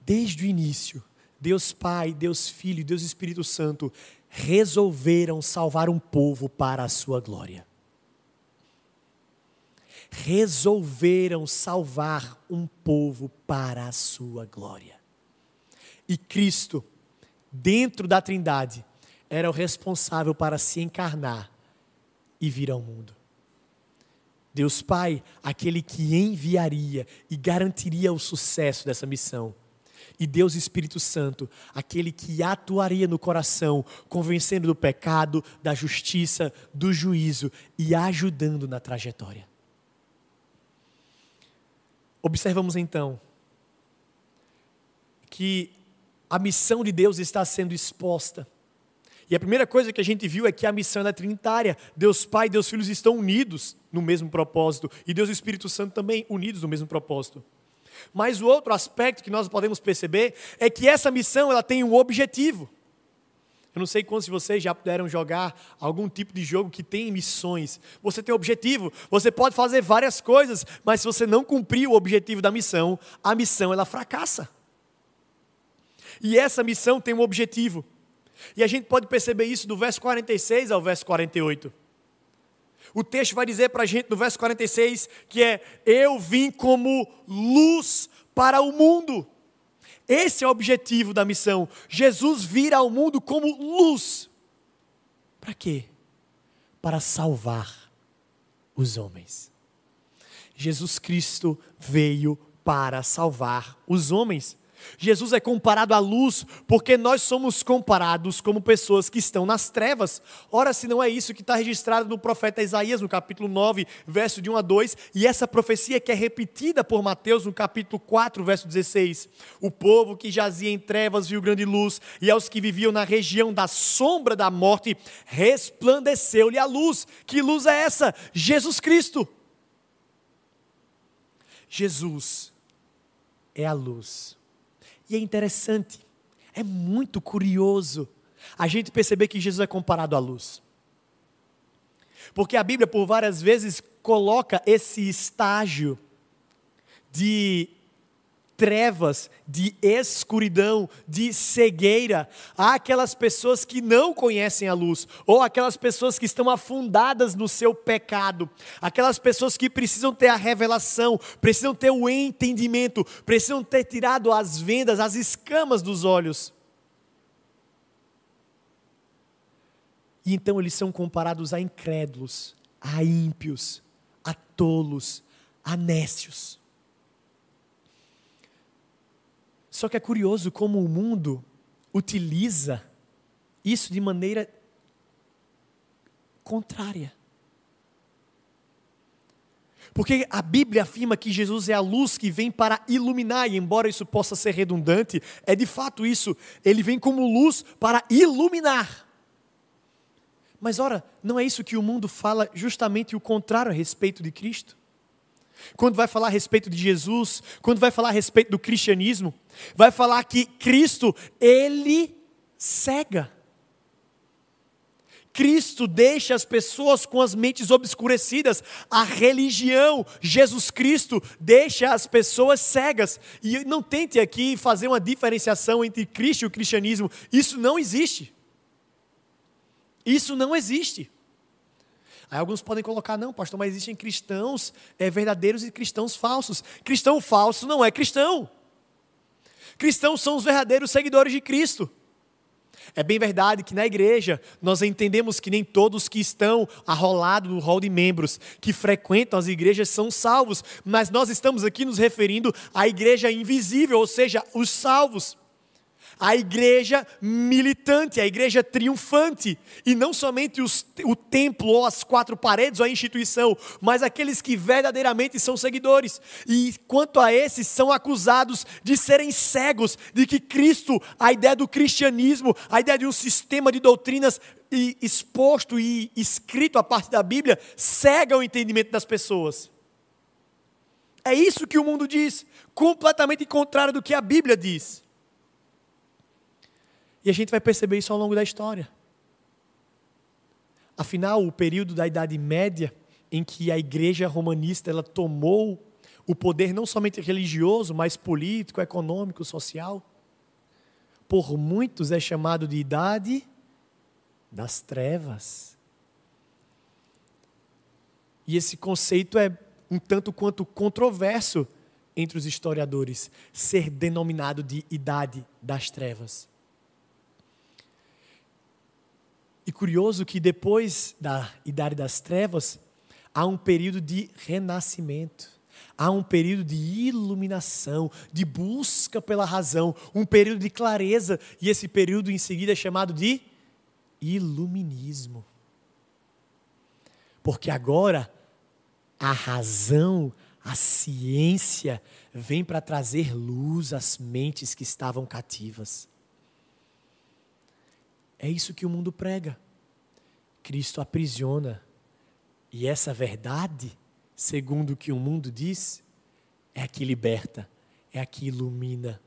desde o início, Deus Pai, Deus Filho Deus Espírito Santo resolveram salvar um povo para a sua glória. Resolveram salvar um povo para a sua glória. E Cristo, dentro da Trindade, era o responsável para se encarnar e vir ao mundo. Deus Pai, aquele que enviaria e garantiria o sucesso dessa missão. E Deus Espírito Santo, aquele que atuaria no coração, convencendo do pecado, da justiça, do juízo e ajudando na trajetória. Observamos então que a missão de Deus está sendo exposta e a primeira coisa que a gente viu é que a missão é trinitária. Deus Pai e Deus Filho estão unidos no mesmo propósito. E Deus e Espírito Santo também unidos no mesmo propósito. Mas o outro aspecto que nós podemos perceber é que essa missão ela tem um objetivo. Eu não sei quantos de vocês já puderam jogar algum tipo de jogo que tem missões. Você tem objetivo, você pode fazer várias coisas, mas se você não cumprir o objetivo da missão, a missão ela fracassa. E essa missão tem um objetivo. E a gente pode perceber isso do verso 46 ao verso 48. O texto vai dizer para a gente no verso 46 que é: Eu vim como luz para o mundo. Esse é o objetivo da missão. Jesus vir ao mundo como luz. Para quê? Para salvar os homens. Jesus Cristo veio para salvar os homens. Jesus é comparado à luz porque nós somos comparados como pessoas que estão nas trevas. Ora, se não é isso que está registrado no profeta Isaías, no capítulo 9, verso de 1 a 2, e essa profecia que é repetida por Mateus no capítulo 4, verso 16. O povo que jazia em trevas viu grande luz, e aos que viviam na região da sombra da morte, resplandeceu-lhe a luz. Que luz é essa? Jesus Cristo. Jesus é a luz. E é interessante, é muito curioso a gente perceber que Jesus é comparado à luz. Porque a Bíblia, por várias vezes, coloca esse estágio de trevas, de escuridão, de cegueira. Há aquelas pessoas que não conhecem a luz, ou aquelas pessoas que estão afundadas no seu pecado, aquelas pessoas que precisam ter a revelação, precisam ter o entendimento, precisam ter tirado as vendas, as escamas dos olhos. E então eles são comparados a incrédulos, a ímpios, a tolos, a nécios. Só que é curioso como o mundo utiliza isso de maneira contrária. Porque a Bíblia afirma que Jesus é a luz que vem para iluminar, e embora isso possa ser redundante, é de fato isso, ele vem como luz para iluminar. Mas ora, não é isso que o mundo fala justamente o contrário a respeito de Cristo? Quando vai falar a respeito de Jesus, quando vai falar a respeito do cristianismo, vai falar que Cristo, ele cega. Cristo deixa as pessoas com as mentes obscurecidas. A religião, Jesus Cristo, deixa as pessoas cegas. E não tente aqui fazer uma diferenciação entre Cristo e o cristianismo. Isso não existe. Isso não existe. Aí alguns podem colocar, não, pastor, mas existem cristãos é, verdadeiros e cristãos falsos. Cristão falso não é cristão. Cristãos são os verdadeiros seguidores de Cristo. É bem verdade que na igreja nós entendemos que nem todos que estão arrolados no rol de membros, que frequentam as igrejas, são salvos, mas nós estamos aqui nos referindo à igreja invisível, ou seja, os salvos a igreja militante, a igreja triunfante, e não somente os, o templo ou as quatro paredes ou a instituição, mas aqueles que verdadeiramente são seguidores. E quanto a esses, são acusados de serem cegos, de que Cristo, a ideia do cristianismo, a ideia de um sistema de doutrinas exposto e escrito a parte da Bíblia, cega o entendimento das pessoas. É isso que o mundo diz, completamente contrário do que a Bíblia diz. E a gente vai perceber isso ao longo da história. Afinal, o período da Idade Média, em que a igreja romanista ela tomou o poder não somente religioso, mas político, econômico, social, por muitos é chamado de Idade das Trevas. E esse conceito é um tanto quanto controverso entre os historiadores, ser denominado de Idade das Trevas. E curioso que depois da Idade das Trevas, há um período de renascimento. Há um período de iluminação, de busca pela razão, um período de clareza, e esse período em seguida é chamado de iluminismo. Porque agora a razão, a ciência vem para trazer luz às mentes que estavam cativas. É isso que o mundo prega. Cristo aprisiona. E essa verdade, segundo o que o mundo diz, é a que liberta, é a que ilumina.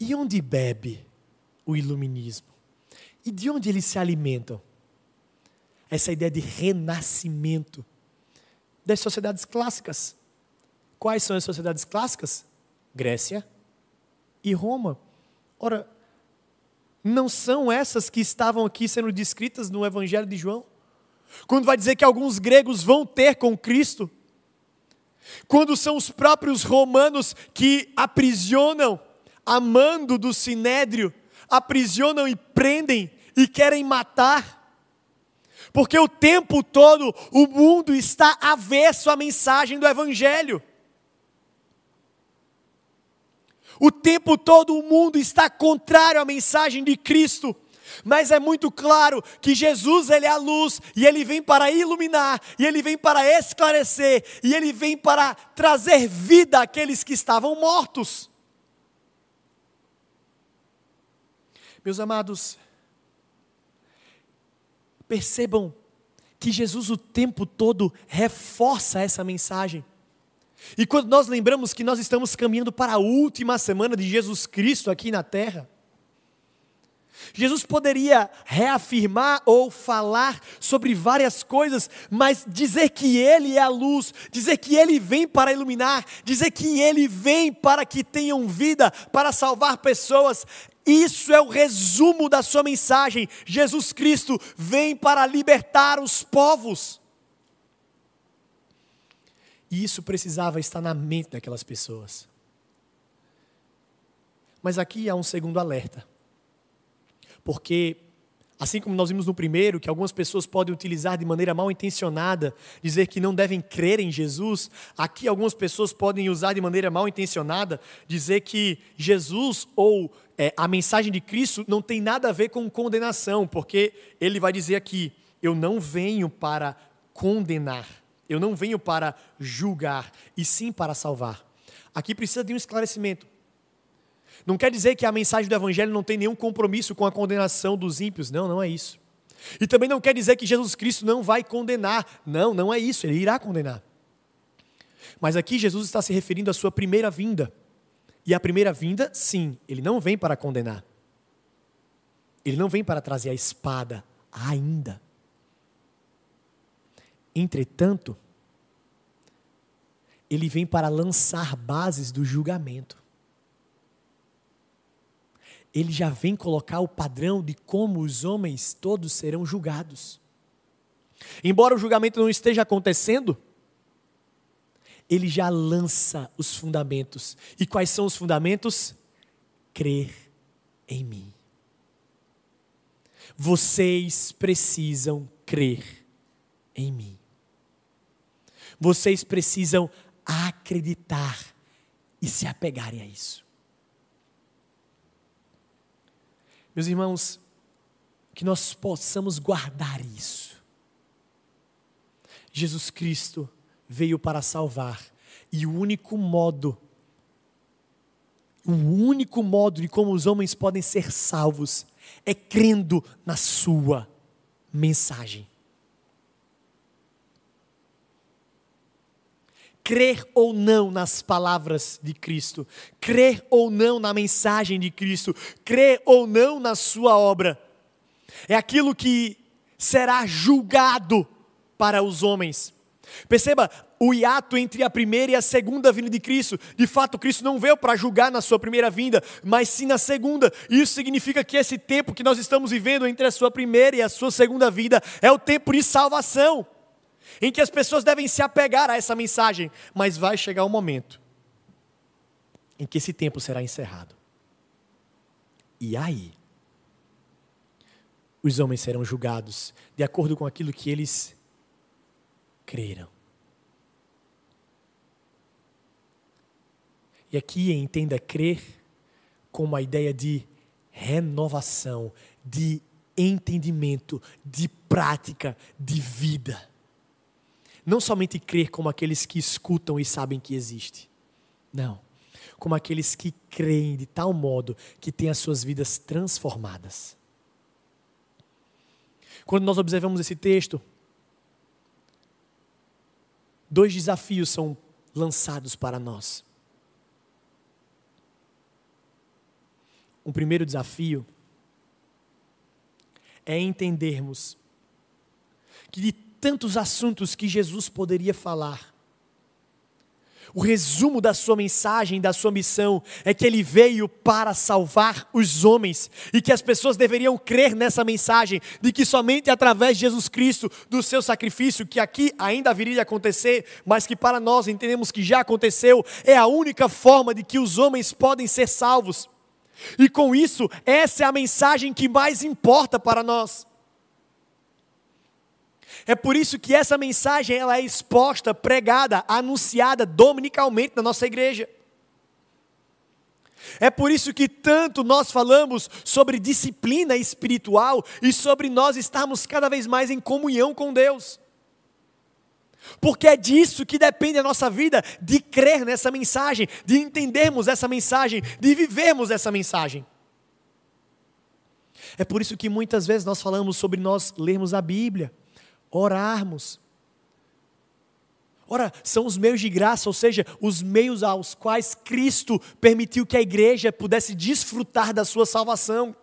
E onde bebe o iluminismo? E de onde eles se alimentam? Essa ideia de renascimento das sociedades clássicas. Quais são as sociedades clássicas? Grécia e Roma. Ora, não são essas que estavam aqui sendo descritas no Evangelho de João? Quando vai dizer que alguns gregos vão ter com Cristo? Quando são os próprios romanos que aprisionam, amando do sinédrio, aprisionam e prendem e querem matar? Porque o tempo todo o mundo está avesso à mensagem do Evangelho. O tempo todo o mundo está contrário à mensagem de Cristo. Mas é muito claro que Jesus ele é a luz e ele vem para iluminar, e ele vem para esclarecer, e ele vem para trazer vida àqueles que estavam mortos. Meus amados, percebam que Jesus o tempo todo reforça essa mensagem. E quando nós lembramos que nós estamos caminhando para a última semana de Jesus Cristo aqui na terra, Jesus poderia reafirmar ou falar sobre várias coisas, mas dizer que Ele é a luz, dizer que Ele vem para iluminar, dizer que Ele vem para que tenham vida, para salvar pessoas, isso é o resumo da sua mensagem. Jesus Cristo vem para libertar os povos. E isso precisava estar na mente daquelas pessoas. Mas aqui há um segundo alerta. Porque, assim como nós vimos no primeiro, que algumas pessoas podem utilizar de maneira mal intencionada, dizer que não devem crer em Jesus, aqui algumas pessoas podem usar de maneira mal intencionada, dizer que Jesus ou é, a mensagem de Cristo não tem nada a ver com condenação, porque ele vai dizer aqui: eu não venho para condenar, eu não venho para julgar, e sim para salvar. Aqui precisa de um esclarecimento. Não quer dizer que a mensagem do Evangelho não tem nenhum compromisso com a condenação dos ímpios. Não, não é isso. E também não quer dizer que Jesus Cristo não vai condenar. Não, não é isso. Ele irá condenar. Mas aqui Jesus está se referindo à sua primeira vinda. E a primeira vinda, sim, ele não vem para condenar. Ele não vem para trazer a espada ainda. Entretanto, ele vem para lançar bases do julgamento ele já vem colocar o padrão de como os homens todos serão julgados. Embora o julgamento não esteja acontecendo, ele já lança os fundamentos. E quais são os fundamentos? Crer em mim. Vocês precisam crer em mim. Vocês precisam acreditar e se apegarem a isso. Meus irmãos, que nós possamos guardar isso. Jesus Cristo veio para salvar, e o único modo, o único modo de como os homens podem ser salvos é crendo na Sua mensagem. Crer ou não nas palavras de Cristo, crer ou não na mensagem de Cristo, crer ou não na sua obra. É aquilo que será julgado para os homens. Perceba, o hiato entre a primeira e a segunda vinda de Cristo. De fato, Cristo não veio para julgar na sua primeira vinda, mas sim na segunda. Isso significa que esse tempo que nós estamos vivendo entre a sua primeira e a sua segunda vida é o tempo de salvação em que as pessoas devem se apegar a essa mensagem, mas vai chegar um momento em que esse tempo será encerrado. E aí, os homens serão julgados de acordo com aquilo que eles creram. E aqui entenda crer como a ideia de renovação, de entendimento, de prática, de vida não somente crer como aqueles que escutam e sabem que existe. Não. Como aqueles que creem de tal modo que têm as suas vidas transformadas. Quando nós observamos esse texto, dois desafios são lançados para nós. O primeiro desafio é entendermos que de tantos assuntos que Jesus poderia falar. O resumo da sua mensagem, da sua missão, é que ele veio para salvar os homens e que as pessoas deveriam crer nessa mensagem, de que somente através de Jesus Cristo, do seu sacrifício, que aqui ainda viria a acontecer, mas que para nós entendemos que já aconteceu, é a única forma de que os homens podem ser salvos. E com isso, essa é a mensagem que mais importa para nós. É por isso que essa mensagem ela é exposta, pregada, anunciada dominicalmente na nossa igreja. É por isso que tanto nós falamos sobre disciplina espiritual e sobre nós estarmos cada vez mais em comunhão com Deus. Porque é disso que depende a nossa vida, de crer nessa mensagem, de entendermos essa mensagem, de vivermos essa mensagem. É por isso que muitas vezes nós falamos sobre nós lermos a Bíblia, orarmos. Ora, são os meios de graça, ou seja, os meios aos quais Cristo permitiu que a igreja pudesse desfrutar da sua salvação.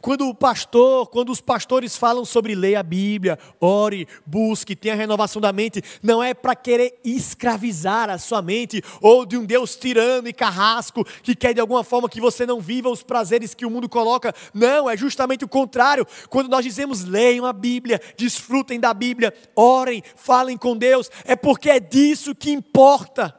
Quando o pastor, quando os pastores falam sobre ler a Bíblia, ore, busque, tenha renovação da mente, não é para querer escravizar a sua mente ou de um Deus tirano e carrasco que quer de alguma forma que você não viva os prazeres que o mundo coloca. Não, é justamente o contrário. Quando nós dizemos leiam a Bíblia, desfrutem da Bíblia, orem, falem com Deus, é porque é disso que importa.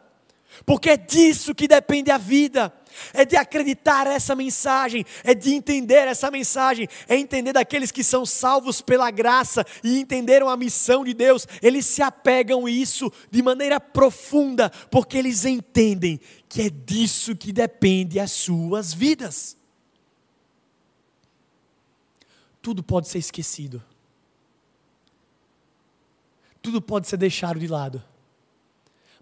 Porque é disso que depende a vida é de acreditar essa mensagem, é de entender essa mensagem, é entender daqueles que são salvos pela graça e entenderam a missão de Deus, eles se apegam a isso de maneira profunda, porque eles entendem que é disso que depende as suas vidas. Tudo pode ser esquecido, tudo pode ser deixado de lado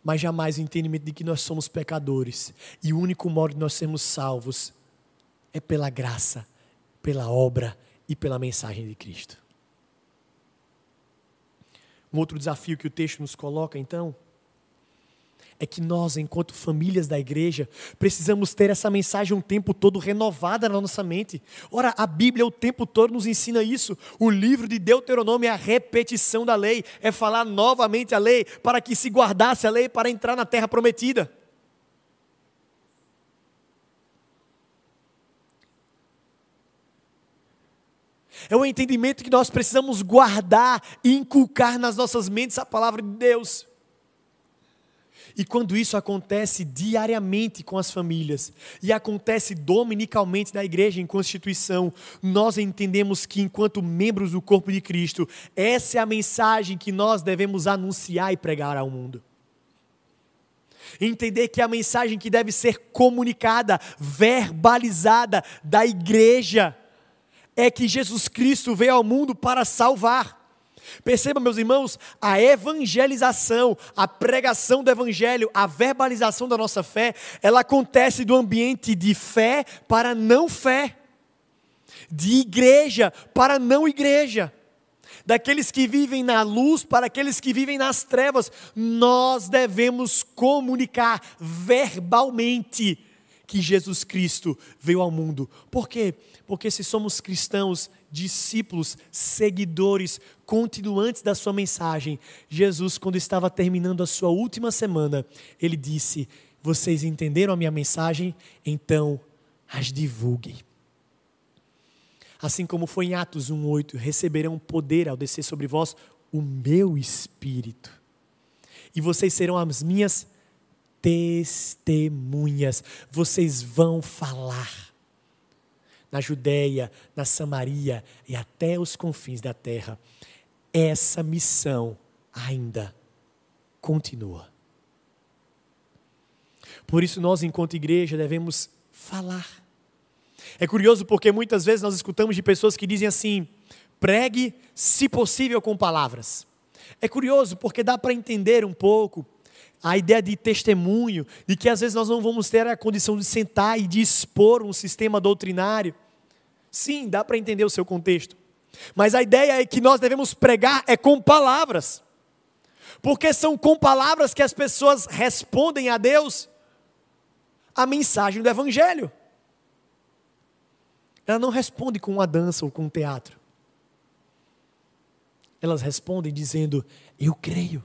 mas jamais o entendimento de que nós somos pecadores e o único modo de nós sermos salvos é pela graça, pela obra e pela mensagem de Cristo. Um outro desafio que o texto nos coloca, então, é que nós, enquanto famílias da igreja, precisamos ter essa mensagem o tempo todo renovada na nossa mente. Ora, a Bíblia o tempo todo nos ensina isso. O livro de Deuteronômio é a repetição da lei, é falar novamente a lei, para que se guardasse a lei para entrar na terra prometida. É o entendimento que nós precisamos guardar e inculcar nas nossas mentes a palavra de Deus. E quando isso acontece diariamente com as famílias e acontece dominicalmente na igreja em constituição, nós entendemos que, enquanto membros do corpo de Cristo, essa é a mensagem que nós devemos anunciar e pregar ao mundo. Entender que a mensagem que deve ser comunicada, verbalizada da igreja, é que Jesus Cristo veio ao mundo para salvar. Perceba, meus irmãos, a evangelização, a pregação do evangelho, a verbalização da nossa fé, ela acontece do ambiente de fé para não fé, de igreja para não igreja, daqueles que vivem na luz para aqueles que vivem nas trevas. Nós devemos comunicar verbalmente que Jesus Cristo veio ao mundo. Por quê? Porque se somos cristãos, discípulos, seguidores, continuantes da sua mensagem, Jesus, quando estava terminando a sua última semana, ele disse: Vocês entenderam a minha mensagem? Então as divulguem. Assim como foi em Atos 1,8: receberão poder ao descer sobre vós o meu espírito, e vocês serão as minhas testemunhas, vocês vão falar na Judéia, na Samaria e até os confins da terra. Essa missão ainda continua. Por isso, nós, enquanto igreja, devemos falar. É curioso porque muitas vezes nós escutamos de pessoas que dizem assim: pregue, se possível, com palavras. É curioso porque dá para entender um pouco a ideia de testemunho, de que às vezes nós não vamos ter a condição de sentar e de expor um sistema doutrinário. Sim, dá para entender o seu contexto. Mas a ideia é que nós devemos pregar é com palavras. Porque são com palavras que as pessoas respondem a Deus a mensagem do Evangelho. Ela não responde com uma dança ou com um teatro. Elas respondem dizendo: Eu creio.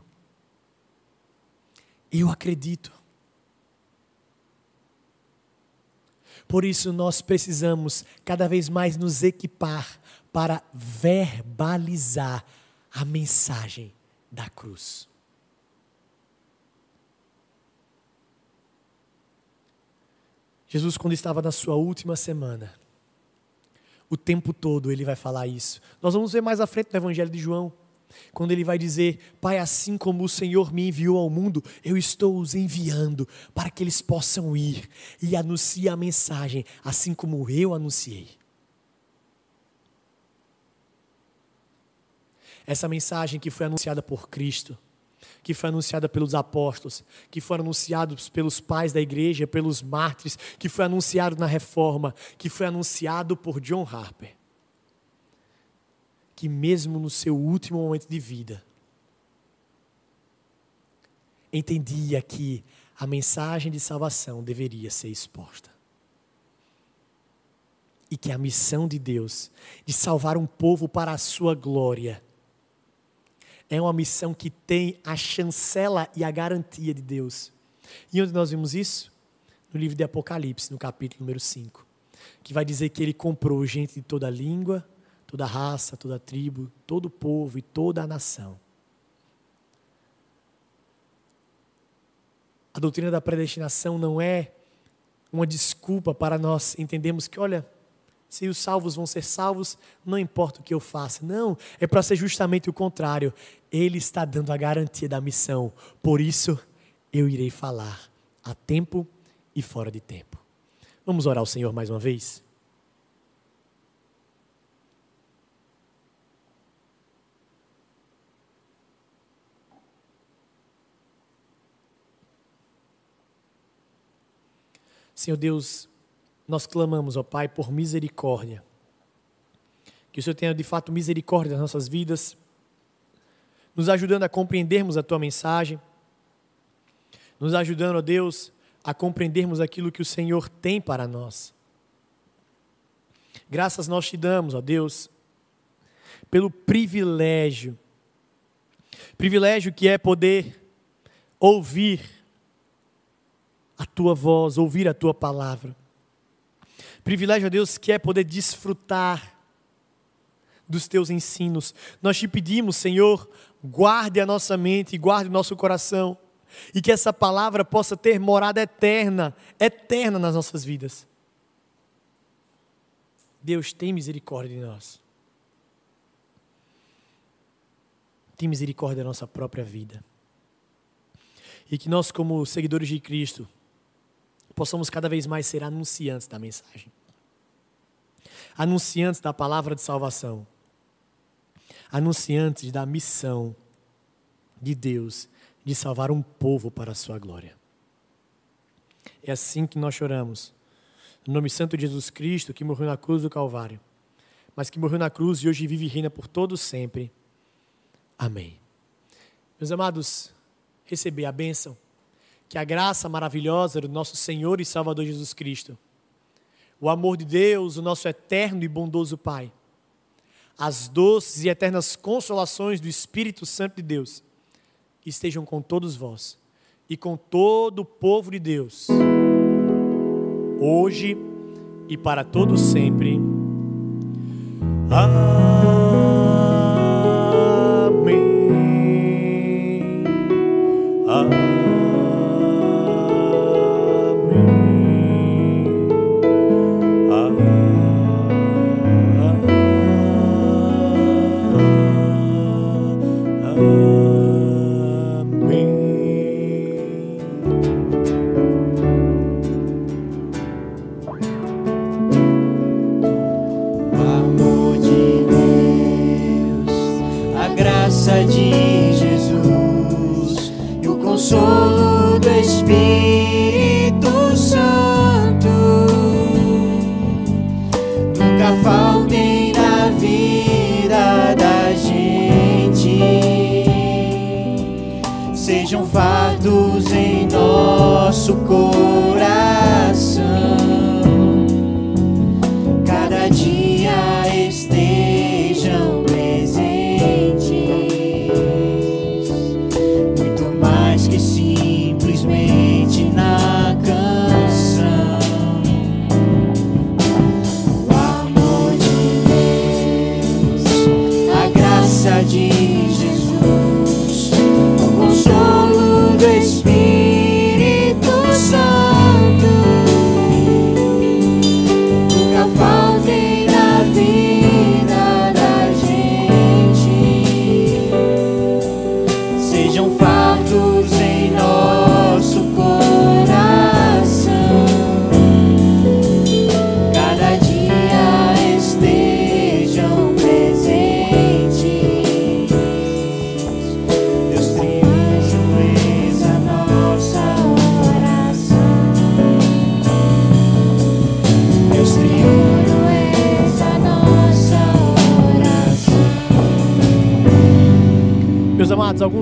Eu acredito. Por isso nós precisamos cada vez mais nos equipar para verbalizar a mensagem da cruz. Jesus, quando estava na sua última semana, o tempo todo ele vai falar isso. Nós vamos ver mais à frente no Evangelho de João. Quando ele vai dizer, Pai, assim como o Senhor me enviou ao mundo, eu estou os enviando para que eles possam ir e anunciar a mensagem, assim como eu anunciei. Essa mensagem que foi anunciada por Cristo, que foi anunciada pelos apóstolos, que foi anunciada pelos pais da igreja, pelos mártires, que foi anunciado na reforma, que foi anunciado por John Harper. Que mesmo no seu último momento de vida, entendia que a mensagem de salvação deveria ser exposta. E que a missão de Deus de salvar um povo para a sua glória é uma missão que tem a chancela e a garantia de Deus. E onde nós vimos isso? No livro de Apocalipse, no capítulo número 5, que vai dizer que ele comprou gente de toda língua, toda raça, toda tribo, todo povo e toda a nação. A doutrina da predestinação não é uma desculpa para nós entendermos que, olha, se os salvos vão ser salvos, não importa o que eu faça. Não, é para ser justamente o contrário. Ele está dando a garantia da missão. Por isso, eu irei falar a tempo e fora de tempo. Vamos orar ao Senhor mais uma vez? Senhor Deus, nós clamamos, ó Pai, por misericórdia. Que o Senhor tenha de fato misericórdia das nossas vidas, nos ajudando a compreendermos a Tua mensagem, nos ajudando, ó Deus, a compreendermos aquilo que o Senhor tem para nós. Graças nós te damos, ó Deus, pelo privilégio, privilégio que é poder ouvir a tua voz, ouvir a tua palavra. Privilégio a Deus que é poder desfrutar dos teus ensinos. Nós te pedimos, Senhor, guarde a nossa mente, guarde o nosso coração, e que essa palavra possa ter morada eterna, eterna nas nossas vidas. Deus, tem misericórdia de nós. Tem misericórdia da nossa própria vida. E que nós, como seguidores de Cristo, possamos cada vez mais ser anunciantes da mensagem anunciantes da palavra de salvação, anunciantes da missão de Deus de salvar um povo para a sua glória. É assim que nós choramos. No nome santo de Jesus Cristo, que morreu na cruz do Calvário, mas que morreu na cruz e hoje vive e reina por todos sempre. Amém. Meus amados, receber a bênção, que a graça maravilhosa do nosso Senhor e Salvador Jesus Cristo o amor de Deus, o nosso eterno e bondoso Pai, as doces e eternas consolações do Espírito Santo de Deus estejam com todos vós e com todo o povo de Deus, hoje e para todos sempre. Amém.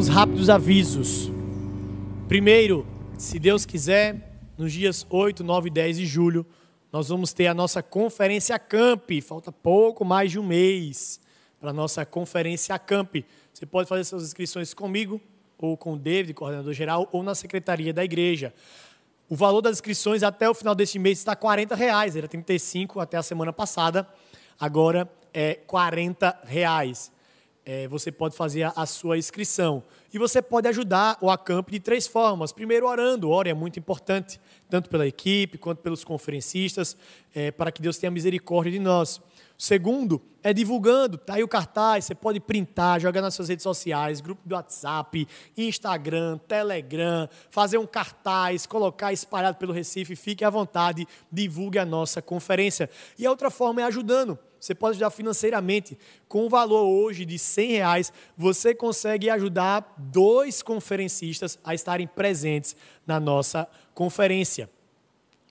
Alguns rápidos avisos. Primeiro, se Deus quiser, nos dias 8, 9 e 10 de julho, nós vamos ter a nossa conferência Camp. Falta pouco mais de um mês para a nossa conferência Camp. Você pode fazer suas inscrições comigo, ou com o David, coordenador geral, ou na secretaria da igreja. O valor das inscrições até o final deste mês está 40 reais, era 35 até a semana passada, agora é 40 reais. É, você pode fazer a, sua inscrição. E você pode ajudar o Acamp de três formas. Primeiro, orando. Ore é muito importante, tanto pela equipe quanto pelos conferencistas, é, para que Deus tenha misericórdia de nós. Segundo, é divulgando. Tá aí o cartaz, você pode printar, jogar nas suas redes sociais, grupo do WhatsApp, Instagram, Telegram, fazer um cartaz, colocar espalhado pelo Recife, fique à vontade, divulgue a nossa conferência. E a outra forma é ajudando. Você pode ajudar financeiramente. Com o valor hoje de 100 reais, você consegue ajudar dois conferencistas a estarem presentes na nossa conferência.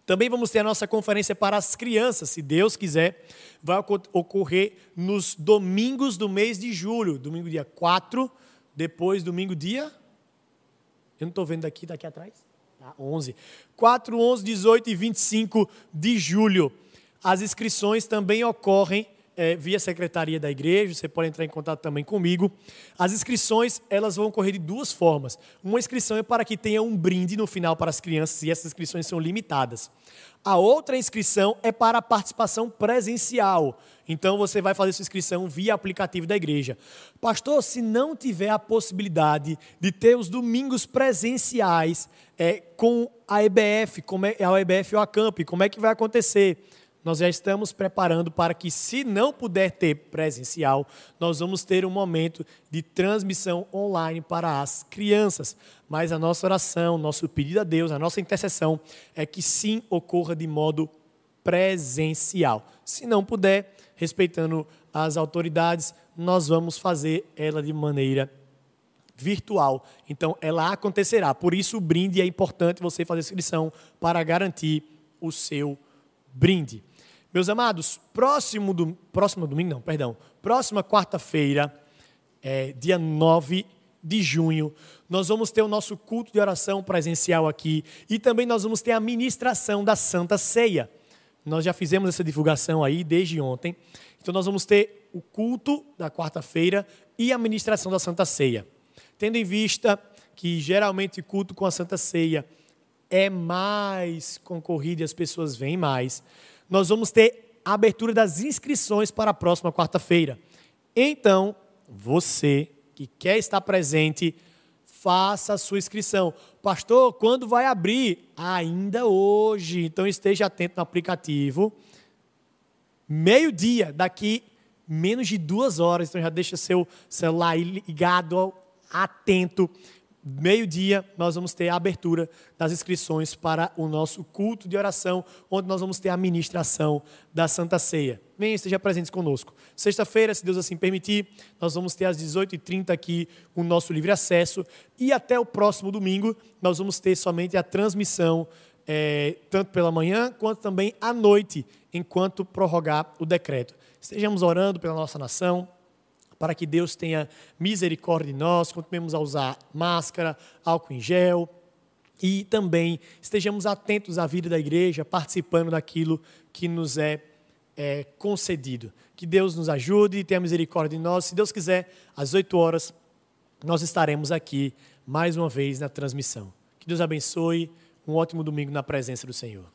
Também vamos ter a nossa conferência para as crianças, se Deus quiser. Vai ocorrer nos domingos do mês de julho. Domingo dia 4, depois domingo dia. Eu não estou vendo daqui, daqui atrás. Tá, 11. 4, 11, 18 e 25 de julho. As inscrições também ocorrem é, via secretaria da igreja, você pode entrar em contato também comigo. As inscrições, elas vão ocorrer de duas formas. Uma inscrição é para que tenha um brinde no final para as crianças, e essas inscrições são limitadas. A outra inscrição é para a participação presencial. Então você vai fazer sua inscrição via aplicativo da igreja. Pastor, se não tiver a possibilidade de ter os domingos presenciais é, com a EBF, como é, a EBF ou a Camp, como é que vai acontecer? Nós já estamos preparando para que, se não puder ter presencial, nós vamos ter um momento de transmissão online para as crianças. Mas a nossa oração, nosso pedido a Deus, a nossa intercessão é que sim ocorra de modo presencial. Se não puder, respeitando as autoridades, nós vamos fazer ela de maneira virtual. Então, ela acontecerá. Por isso, o brinde é importante você fazer inscrição para garantir o seu brinde. Meus amados, próximo, do, próximo domingo, não, perdão, próxima quarta-feira, é, dia 9 de junho, nós vamos ter o nosso culto de oração presencial aqui e também nós vamos ter a ministração da Santa Ceia. Nós já fizemos essa divulgação aí desde ontem. Então nós vamos ter o culto da quarta-feira e a ministração da Santa Ceia. Tendo em vista que geralmente o culto com a Santa Ceia é mais concorrido e as pessoas vêm mais, nós vamos ter a abertura das inscrições para a próxima quarta-feira. Então, você que quer estar presente, faça a sua inscrição. Pastor, quando vai abrir? Ainda hoje. Então esteja atento no aplicativo. Meio-dia, daqui menos de duas horas. Então já deixa seu celular ligado, atento meio-dia, nós vamos ter a abertura das inscrições para o nosso culto de oração, onde nós vamos ter a ministração da Santa Ceia. Venha, esteja presente conosco. Sexta-feira, se Deus assim permitir, nós vós ter às 18h30 aqui o nosso livre acesso. E até o próximo domingo, nós vamos ter somente a transmissão, é, tanto pela manhã quanto também à noite, enquanto prorrogar o decreto. Estejamos orando pela nossa nação, para que Deus tenha misericórdia de nós, continuemos a usar máscara, álcool em gel e também estejamos atentos à vida da igreja, participando daquilo que nos é, é concedido. Que Deus nos ajude e tenha misericórdia de nós. Se Deus quiser, às 8 horas, nós estaremos aqui mais uma vez na transmissão. Que Deus abençoe. Um ótimo domingo na presença do Senhor.